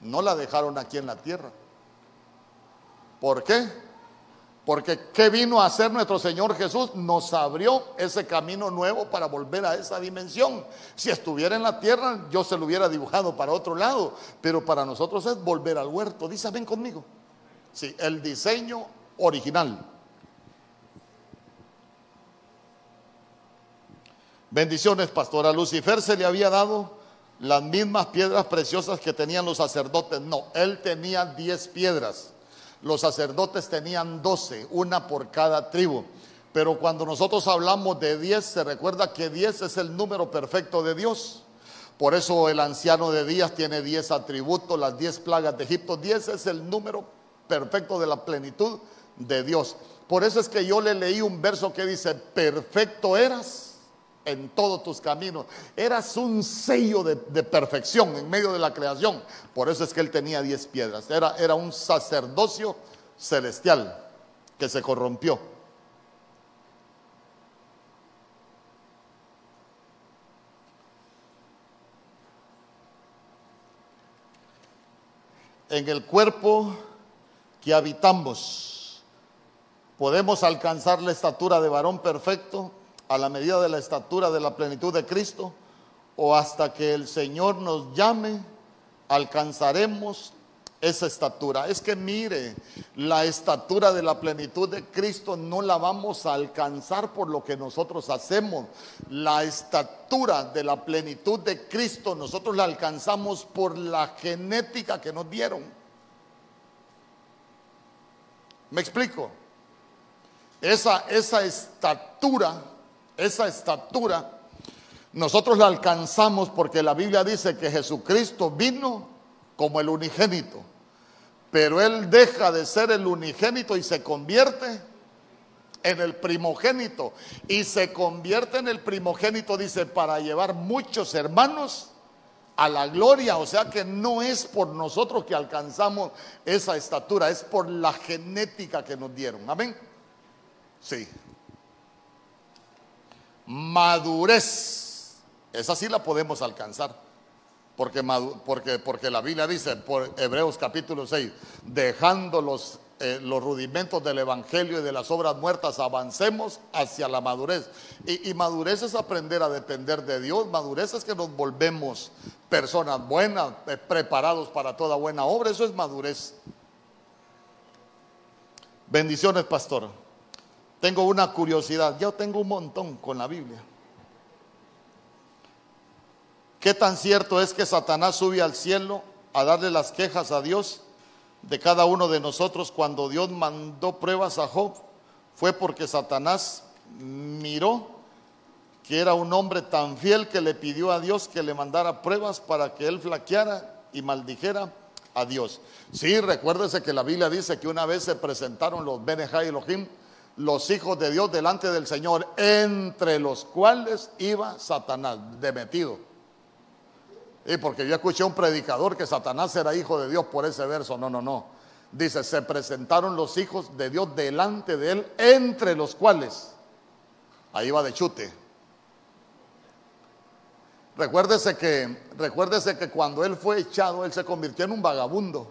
No la dejaron aquí en la tierra. ¿Por qué? Porque ¿qué vino a hacer nuestro Señor Jesús? Nos abrió ese camino nuevo para volver a esa dimensión. Si estuviera en la tierra, yo se lo hubiera dibujado para otro lado, pero para nosotros es volver al huerto. Dice, ven conmigo. Sí, el diseño original. Bendiciones, pastora. Lucifer se le había dado las mismas piedras preciosas que tenían los sacerdotes. No, él tenía diez piedras. Los sacerdotes tenían doce, una por cada tribu. Pero cuando nosotros hablamos de diez, se recuerda que diez es el número perfecto de Dios. Por eso el anciano de Días tiene diez atributos, las diez plagas de Egipto. Diez es el número perfecto de la plenitud de Dios. Por eso es que yo le leí un verso que dice, perfecto eras en todos tus caminos. Eras un sello de, perfección en medio de la creación. Por eso es que él tenía diez piedras. Era, era un sacerdocio celestial que se corrompió. En el cuerpo que habitamos podemos alcanzar la estatura de varón perfecto a la medida de la estatura de la plenitud de Cristo, o hasta que el Señor nos llame, alcanzaremos esa estatura. Es que mire, la estatura de la plenitud de Cristo no la vamos a alcanzar por lo que nosotros hacemos. La estatura de la plenitud de Cristo nosotros la alcanzamos por la genética que nos dieron. ¿Me explico? Esa, esa estatura esa estatura, nosotros la alcanzamos porque la Biblia dice que Jesucristo vino como el unigénito. Pero él deja de ser el unigénito y se convierte en el primogénito. Y se convierte en el primogénito, dice, para llevar muchos hermanos a la gloria. O sea que no es por nosotros que alcanzamos esa estatura, es por la genética que nos dieron. Amén. Sí. Madurez. Esa sí la podemos alcanzar. Porque, porque, porque la Biblia dice, por Hebreos capítulo 6, dejando los, eh, los rudimentos del Evangelio y de las obras muertas, avancemos hacia la madurez. Y, madurez es aprender a depender de Dios, madurez es que nos volvemos personas buenas, eh, preparados para toda buena obra, eso es madurez. Bendiciones, pastor. Tengo una curiosidad, yo tengo un montón con la Biblia. ¿Qué tan cierto es que Satanás sube al cielo a darle las quejas a Dios de cada uno de nosotros cuando Dios mandó pruebas a Job? Fue porque Satanás miró que era un hombre tan fiel que le pidió a Dios que le mandara pruebas para que él flaqueara y maldijera a Dios. Sí, recuérdese que la Biblia dice que una vez se presentaron los Benejai Elohim, los hijos de Dios delante del Señor, entre los cuales iba Satanás, demetido. Y porque yo escuché a un predicador que Satanás era hijo de Dios por ese verso. No, no, no. Dice, se presentaron los hijos de Dios delante de él, entre los cuales, ahí va de chute. Recuérdese que, recuérdese que cuando él fue echado, él se convirtió en un vagabundo.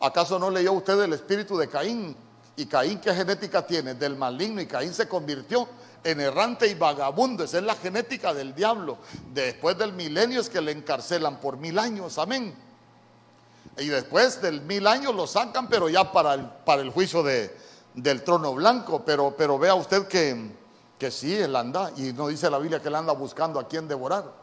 ¿Acaso no leyó usted el espíritu de Caín? ¿Y Caín qué genética tiene? Del maligno. Y Caín se convirtió en errante y vagabundo. Esa es la genética del diablo. Después del milenio es que le encarcelan por mil años. Amén. Y después del mil años lo sacan, pero ya para el, para el juicio de, del trono blanco. Pero, pero vea usted que, que sí, él anda. Y no dice la Biblia que él anda buscando a quien devorar.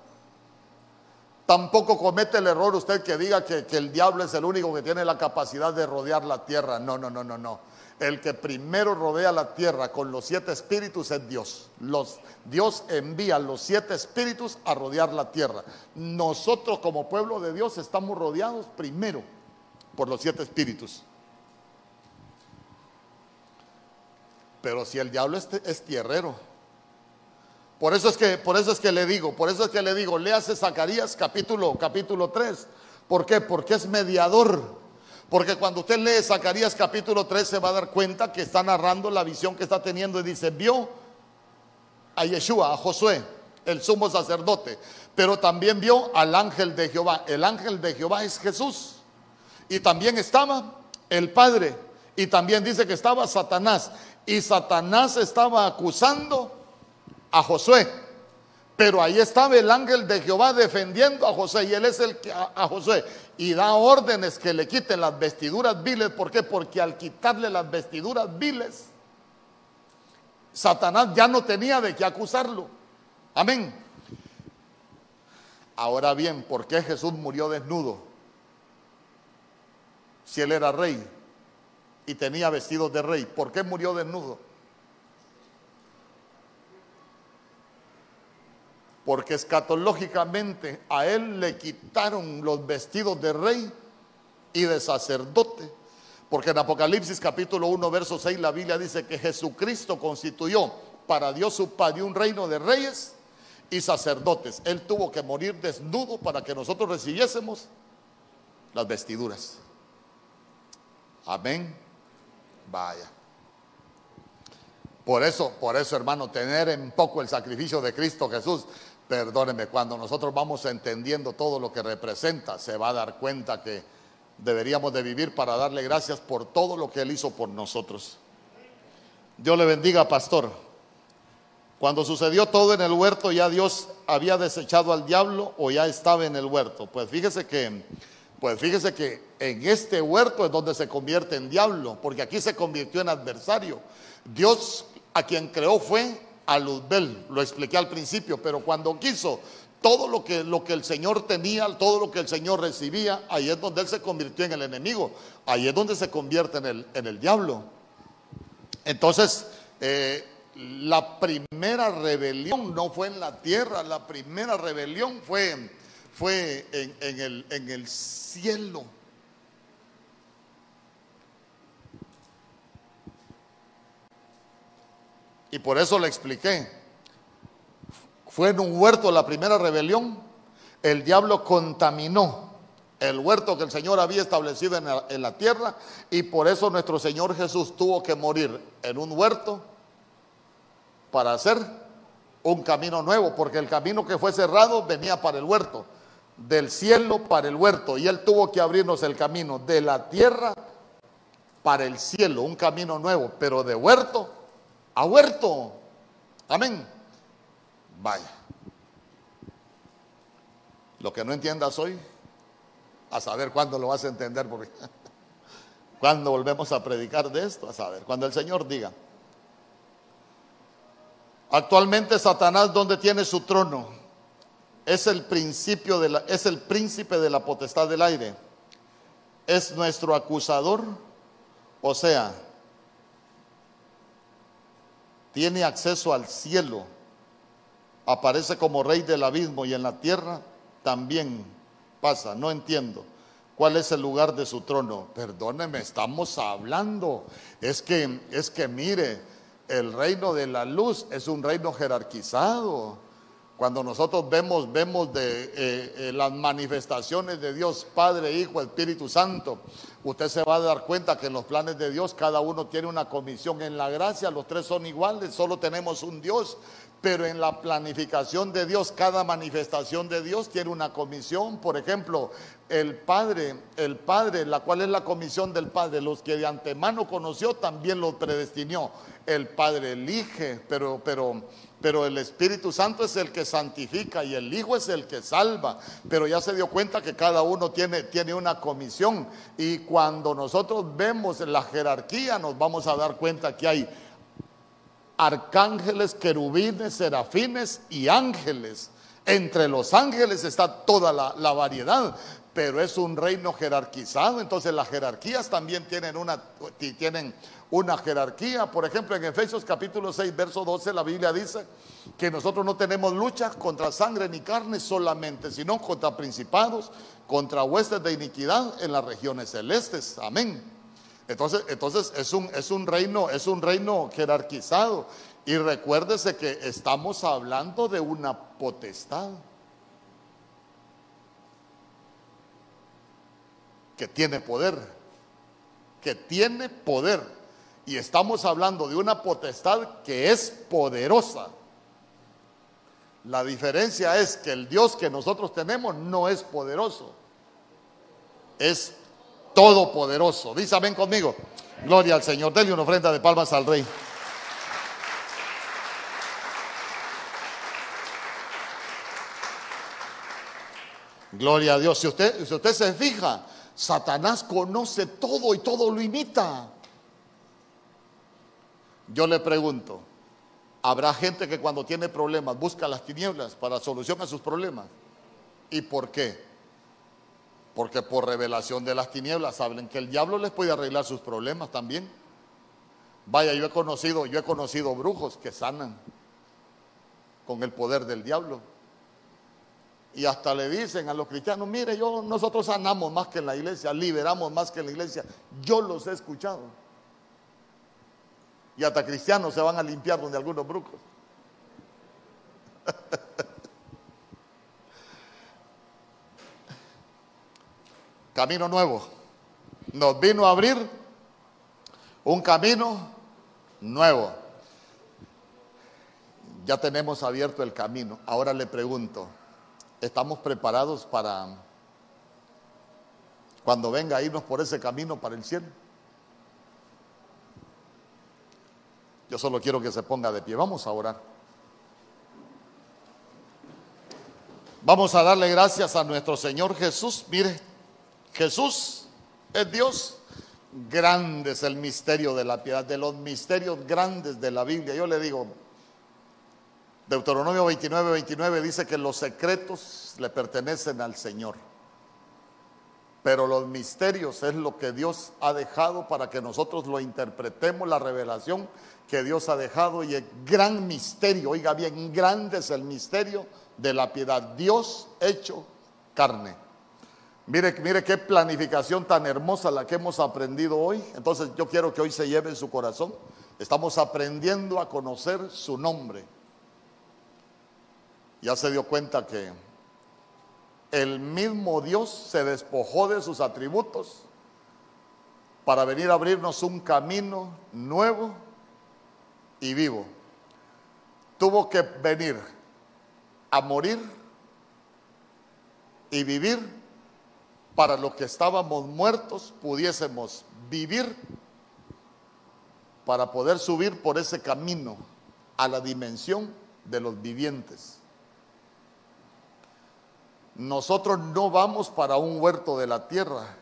Tampoco comete el error usted que diga que, que el diablo es el único que tiene la capacidad de rodear la tierra. No, no, no, no, no. El que primero rodea la tierra con los siete espíritus es Dios. Los, Dios envía los siete espíritus a rodear la tierra. Nosotros como pueblo de Dios estamos rodeados primero por los siete espíritus. Pero si el diablo es, tierrero, por eso es que, por eso es que le digo, por eso es que le digo, léase Zacarías capítulo, capítulo 3. ¿Por qué? Porque es mediador porque cuando usted lee Zacarías capítulo 3 se va a dar cuenta que está narrando la visión que está teniendo y dice, vio a Yeshua, a Josué, el sumo sacerdote, pero también vio al ángel de Jehová. El ángel de Jehová es Jesús. Y también estaba el Padre. Y también dice que estaba Satanás. Y Satanás estaba acusando a Josué. Pero ahí estaba el ángel de Jehová defendiendo a José y él es el que a, a Josué y da órdenes que le quiten las vestiduras viles. ¿Por qué? Porque al quitarle las vestiduras viles, Satanás ya no tenía de qué acusarlo. Amén. Ahora bien, ¿por qué Jesús murió desnudo? Si él era rey y tenía vestidos de rey, ¿por qué murió desnudo? Porque escatológicamente a él le quitaron los vestidos de rey y de sacerdote. Porque en Apocalipsis capítulo 1, verso 6, la Biblia dice que Jesucristo constituyó para Dios su Padre un reino de reyes y sacerdotes. Él tuvo que morir desnudo para que nosotros recibiésemos las vestiduras. Amén. Vaya. Por eso, por eso, hermano, tener en poco el sacrificio de Cristo Jesús Perdóneme, cuando nosotros vamos entendiendo todo lo que representa, se va a dar cuenta que deberíamos de vivir para darle gracias por todo lo que Él hizo por nosotros. Dios le bendiga, pastor. Cuando sucedió todo en el huerto, ya Dios había desechado al diablo o ya estaba en el huerto. Pues fíjese que, pues fíjese que en este huerto es donde se convierte en diablo, porque aquí se convirtió en adversario. Dios a quien creó fue a Luzbel, lo expliqué al principio, pero cuando quiso todo lo que, lo que el Señor tenía, todo lo que el Señor recibía, ahí es donde Él se convirtió en el enemigo, ahí es donde se convierte en el, en el diablo. Entonces, eh, la primera rebelión no fue en la tierra, la primera rebelión fue, fue en, el, en el cielo. Y por eso le expliqué. Fue en un huerto la primera rebelión. El diablo contaminó el huerto que el Señor había establecido en la, en la, tierra y por eso nuestro Señor Jesús tuvo que morir en un huerto para hacer un camino nuevo, porque el camino que fue cerrado venía para el huerto, del cielo para el huerto, y Él tuvo que abrirnos el camino de la tierra para el cielo, un camino nuevo, pero de huerto a huerto. Amén. Vaya. Lo que no entiendas hoy, a saber cuándo lo vas a entender, porque (laughs) cuando volvemos a predicar de esto, a saber, cuando el Señor diga. Actualmente Satanás, ¿dónde tiene su trono? Es el principio de la, es el príncipe de la potestad del aire. Es nuestro acusador, o sea, tiene acceso al cielo, aparece como rey del abismo y en la tierra también pasa, no entiendo. ¿Cuál es el lugar de su trono? Perdóneme, estamos hablando. Es que, es que mire, el reino de la luz es un reino jerarquizado. Cuando nosotros vemos, vemos de eh, eh, las manifestaciones de Dios, Padre, Hijo, Espíritu Santo, usted se va a dar cuenta que en los planes de Dios cada uno tiene una comisión. En la gracia los tres son iguales, solo tenemos un Dios, pero en la planificación de Dios, cada manifestación de Dios tiene una comisión. Por ejemplo, el Padre, el Padre, la cual es la comisión del Padre, los que de antemano conoció también los predestinó. El Padre elige, pero, pero, pero el Espíritu Santo es el que santifica y el Hijo es el que salva. Pero ya se dio cuenta que cada uno tiene, tiene una comisión. Y cuando nosotros vemos la jerarquía, nos vamos a dar cuenta que hay arcángeles, querubines, serafines y ángeles. Entre los ángeles está toda la, variedad, pero es un reino jerarquizado. Entonces las jerarquías también tienen una, tienen una jerarquía. Por ejemplo, en Efesios capítulo 6, verso 12, la Biblia dice que nosotros no tenemos lucha contra sangre ni carne solamente, sino contra principados, contra huestes de iniquidad en las regiones celestes. Amén. Entonces, entonces es, un, es, un reino, es un reino jerarquizado. Y recuérdese que estamos hablando de una potestad que tiene poder, que tiene poder. Y estamos hablando de una potestad que es poderosa. La diferencia es que el Dios que nosotros tenemos no es poderoso, es todopoderoso. Dice amén conmigo. Gloria al Señor. Denle una ofrenda de palmas al Rey. Gloria a Dios. Si usted, si usted se fija, Satanás conoce todo y todo lo imita. Yo le pregunto, ¿habrá gente que cuando tiene problemas busca las tinieblas para solución a sus problemas? ¿Y por qué? Porque por revelación de las tinieblas saben que el diablo les puede arreglar sus problemas también. Vaya, yo he conocido, yo he conocido brujos que sanan con el poder del diablo. Y hasta le dicen a los cristianos, mire, yo, nosotros sanamos más que en la iglesia, liberamos más que en la iglesia. Yo los he escuchado. Y hasta cristianos se van a limpiar donde algunos brujos. (laughs) camino nuevo. Nos vino a abrir un camino nuevo. Ya tenemos abierto el camino. Ahora le pregunto, ¿estamos preparados para cuando venga a irnos por ese camino para el cielo? Yo solo quiero que se ponga de pie. Vamos a orar. Vamos a darle gracias a nuestro Señor Jesús. Mire, Jesús es Dios. Grande es el misterio de la piedad, de los misterios grandes de la Biblia. Yo le digo, Deuteronomio 29, 29 dice que los secretos le pertenecen al Señor. Pero los misterios es lo que Dios ha dejado para que nosotros lo interpretemos, la revelación que Dios ha dejado. Y el gran misterio, oiga bien, grande es el misterio de la piedad. Dios hecho carne. Mire, mire qué planificación tan hermosa la que hemos aprendido hoy. Entonces yo quiero que hoy se lleve en su corazón. Estamos aprendiendo a conocer su nombre. Ya se dio cuenta que el mismo Dios se despojó de sus atributos para venir a abrirnos un camino nuevo y vivo. Tuvo que venir a morir y vivir para los que estábamos muertos pudiésemos vivir para poder subir por ese camino a la dimensión de los vivientes. Nosotros no vamos para un huerto de la tierra,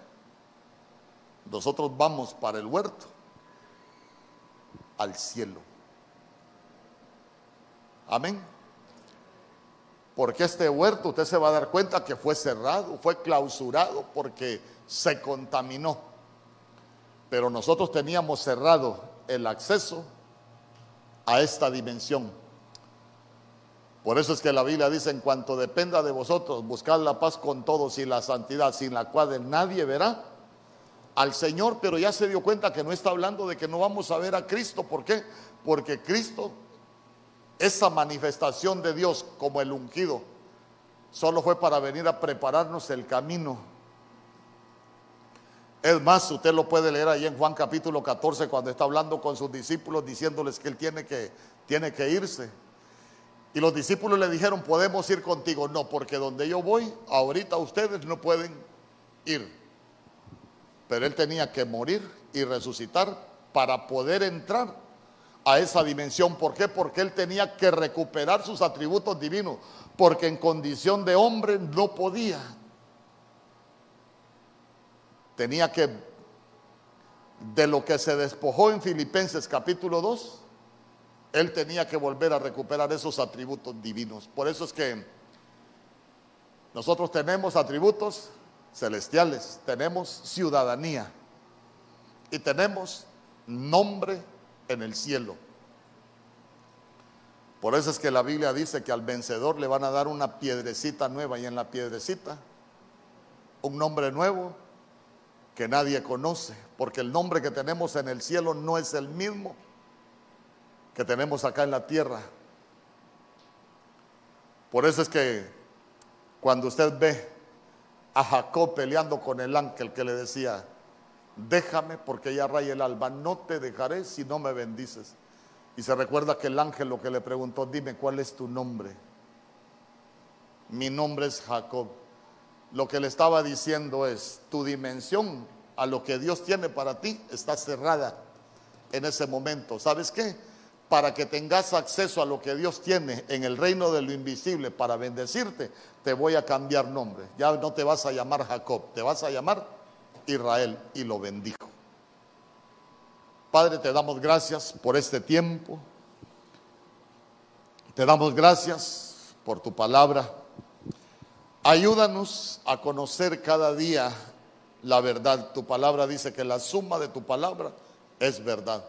nosotros vamos para el huerto, al cielo. Amén. Porque este huerto usted se va a dar cuenta que fue cerrado, fue clausurado porque se contaminó. Pero nosotros teníamos cerrado el acceso a esta dimensión. Por eso es que la Biblia dice, en cuanto dependa de vosotros, buscad la paz con todos y la santidad, sin la cual nadie verá al Señor, pero ya se dio cuenta que no está hablando de que no vamos a ver a Cristo. ¿Por qué? Porque Cristo esa manifestación de Dios como el ungido solo fue para venir a prepararnos el camino. Es más, usted lo puede leer ahí en Juan capítulo 14 cuando está hablando con sus discípulos diciéndoles que él tiene que, tiene que irse. Y los discípulos le dijeron, podemos ir contigo. No, porque donde yo voy, ahorita ustedes no pueden ir. Pero él tenía que morir y resucitar para poder entrar a esa dimensión. ¿Por qué? Porque él tenía que recuperar sus atributos divinos, porque en condición de hombre no podía. Tenía que, de lo que se despojó en Filipenses capítulo 2, él tenía que volver a recuperar esos atributos divinos. Por eso es que nosotros tenemos atributos celestiales, tenemos ciudadanía y tenemos nombre en el cielo. Por eso es que la Biblia dice que al vencedor le van a dar una piedrecita nueva y en la piedrecita un nombre nuevo que nadie conoce, porque el nombre que tenemos en el cielo no es el mismo que tenemos acá en la tierra. Por eso es que cuando usted ve a Jacob peleando con el ángel que le decía, déjame porque ya raya el alba, no te dejaré si no me bendices. Y se recuerda que el ángel lo que le preguntó, dime cuál es tu nombre. Mi nombre es Jacob. Lo que le estaba diciendo es, tu dimensión a lo que Dios tiene para ti está cerrada en ese momento. ¿Sabes qué? Para que tengas acceso a lo que Dios tiene en el reino de lo invisible para bendecirte, te voy a cambiar nombre. Ya no te vas a llamar Jacob, te vas a llamar Israel y lo bendijo. Padre, te damos gracias por este tiempo. Te damos gracias por tu palabra. Ayúdanos a conocer cada día la verdad. Tu palabra dice que la suma de tu palabra es verdad.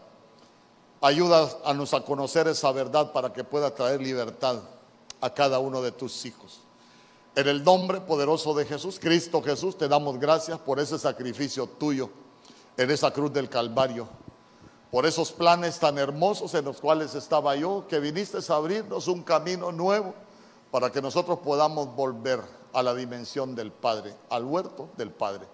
Ayúdanos a conocer esa verdad para que pueda traer libertad a cada uno de tus hijos. En el nombre poderoso de Jesús, Cristo Jesús, te damos gracias por ese sacrificio tuyo en esa cruz del Calvario. Por esos planes tan hermosos en los cuales estaba yo, que viniste a abrirnos un camino nuevo para que nosotros podamos volver a la dimensión del Padre, al huerto del Padre.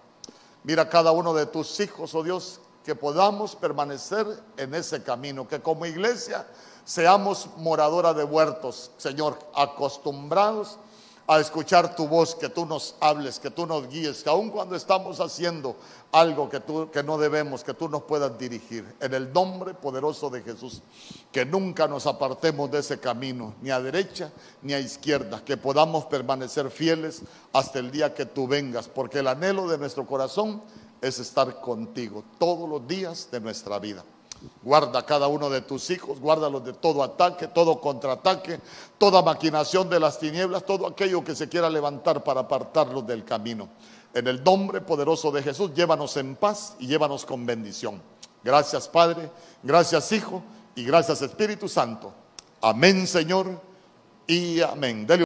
Mira cada uno de tus hijos, oh Dios, que podamos permanecer en ese camino, que como iglesia seamos moradora de huertos, Señor, acostumbrados a escuchar tu voz, que tú nos hables, que tú nos guíes, que aun cuando estamos haciendo algo que, tú, que no debemos, que tú nos puedas dirigir. En el nombre poderoso de Jesús, que nunca nos apartemos de ese camino, ni a derecha ni a izquierda, que podamos permanecer fieles hasta el día que tú vengas, porque el anhelo de nuestro corazón es estar contigo todos los días de nuestra vida. Guarda cada uno de tus hijos, guárdalos de todo ataque, todo contraataque, toda maquinación de las tinieblas, todo aquello que se quiera levantar para apartarlos del camino. En el nombre poderoso de Jesús, llévanos en paz y llévanos con bendición. Gracias Padre, gracias Hijo y gracias Espíritu Santo. Amén Señor y amén.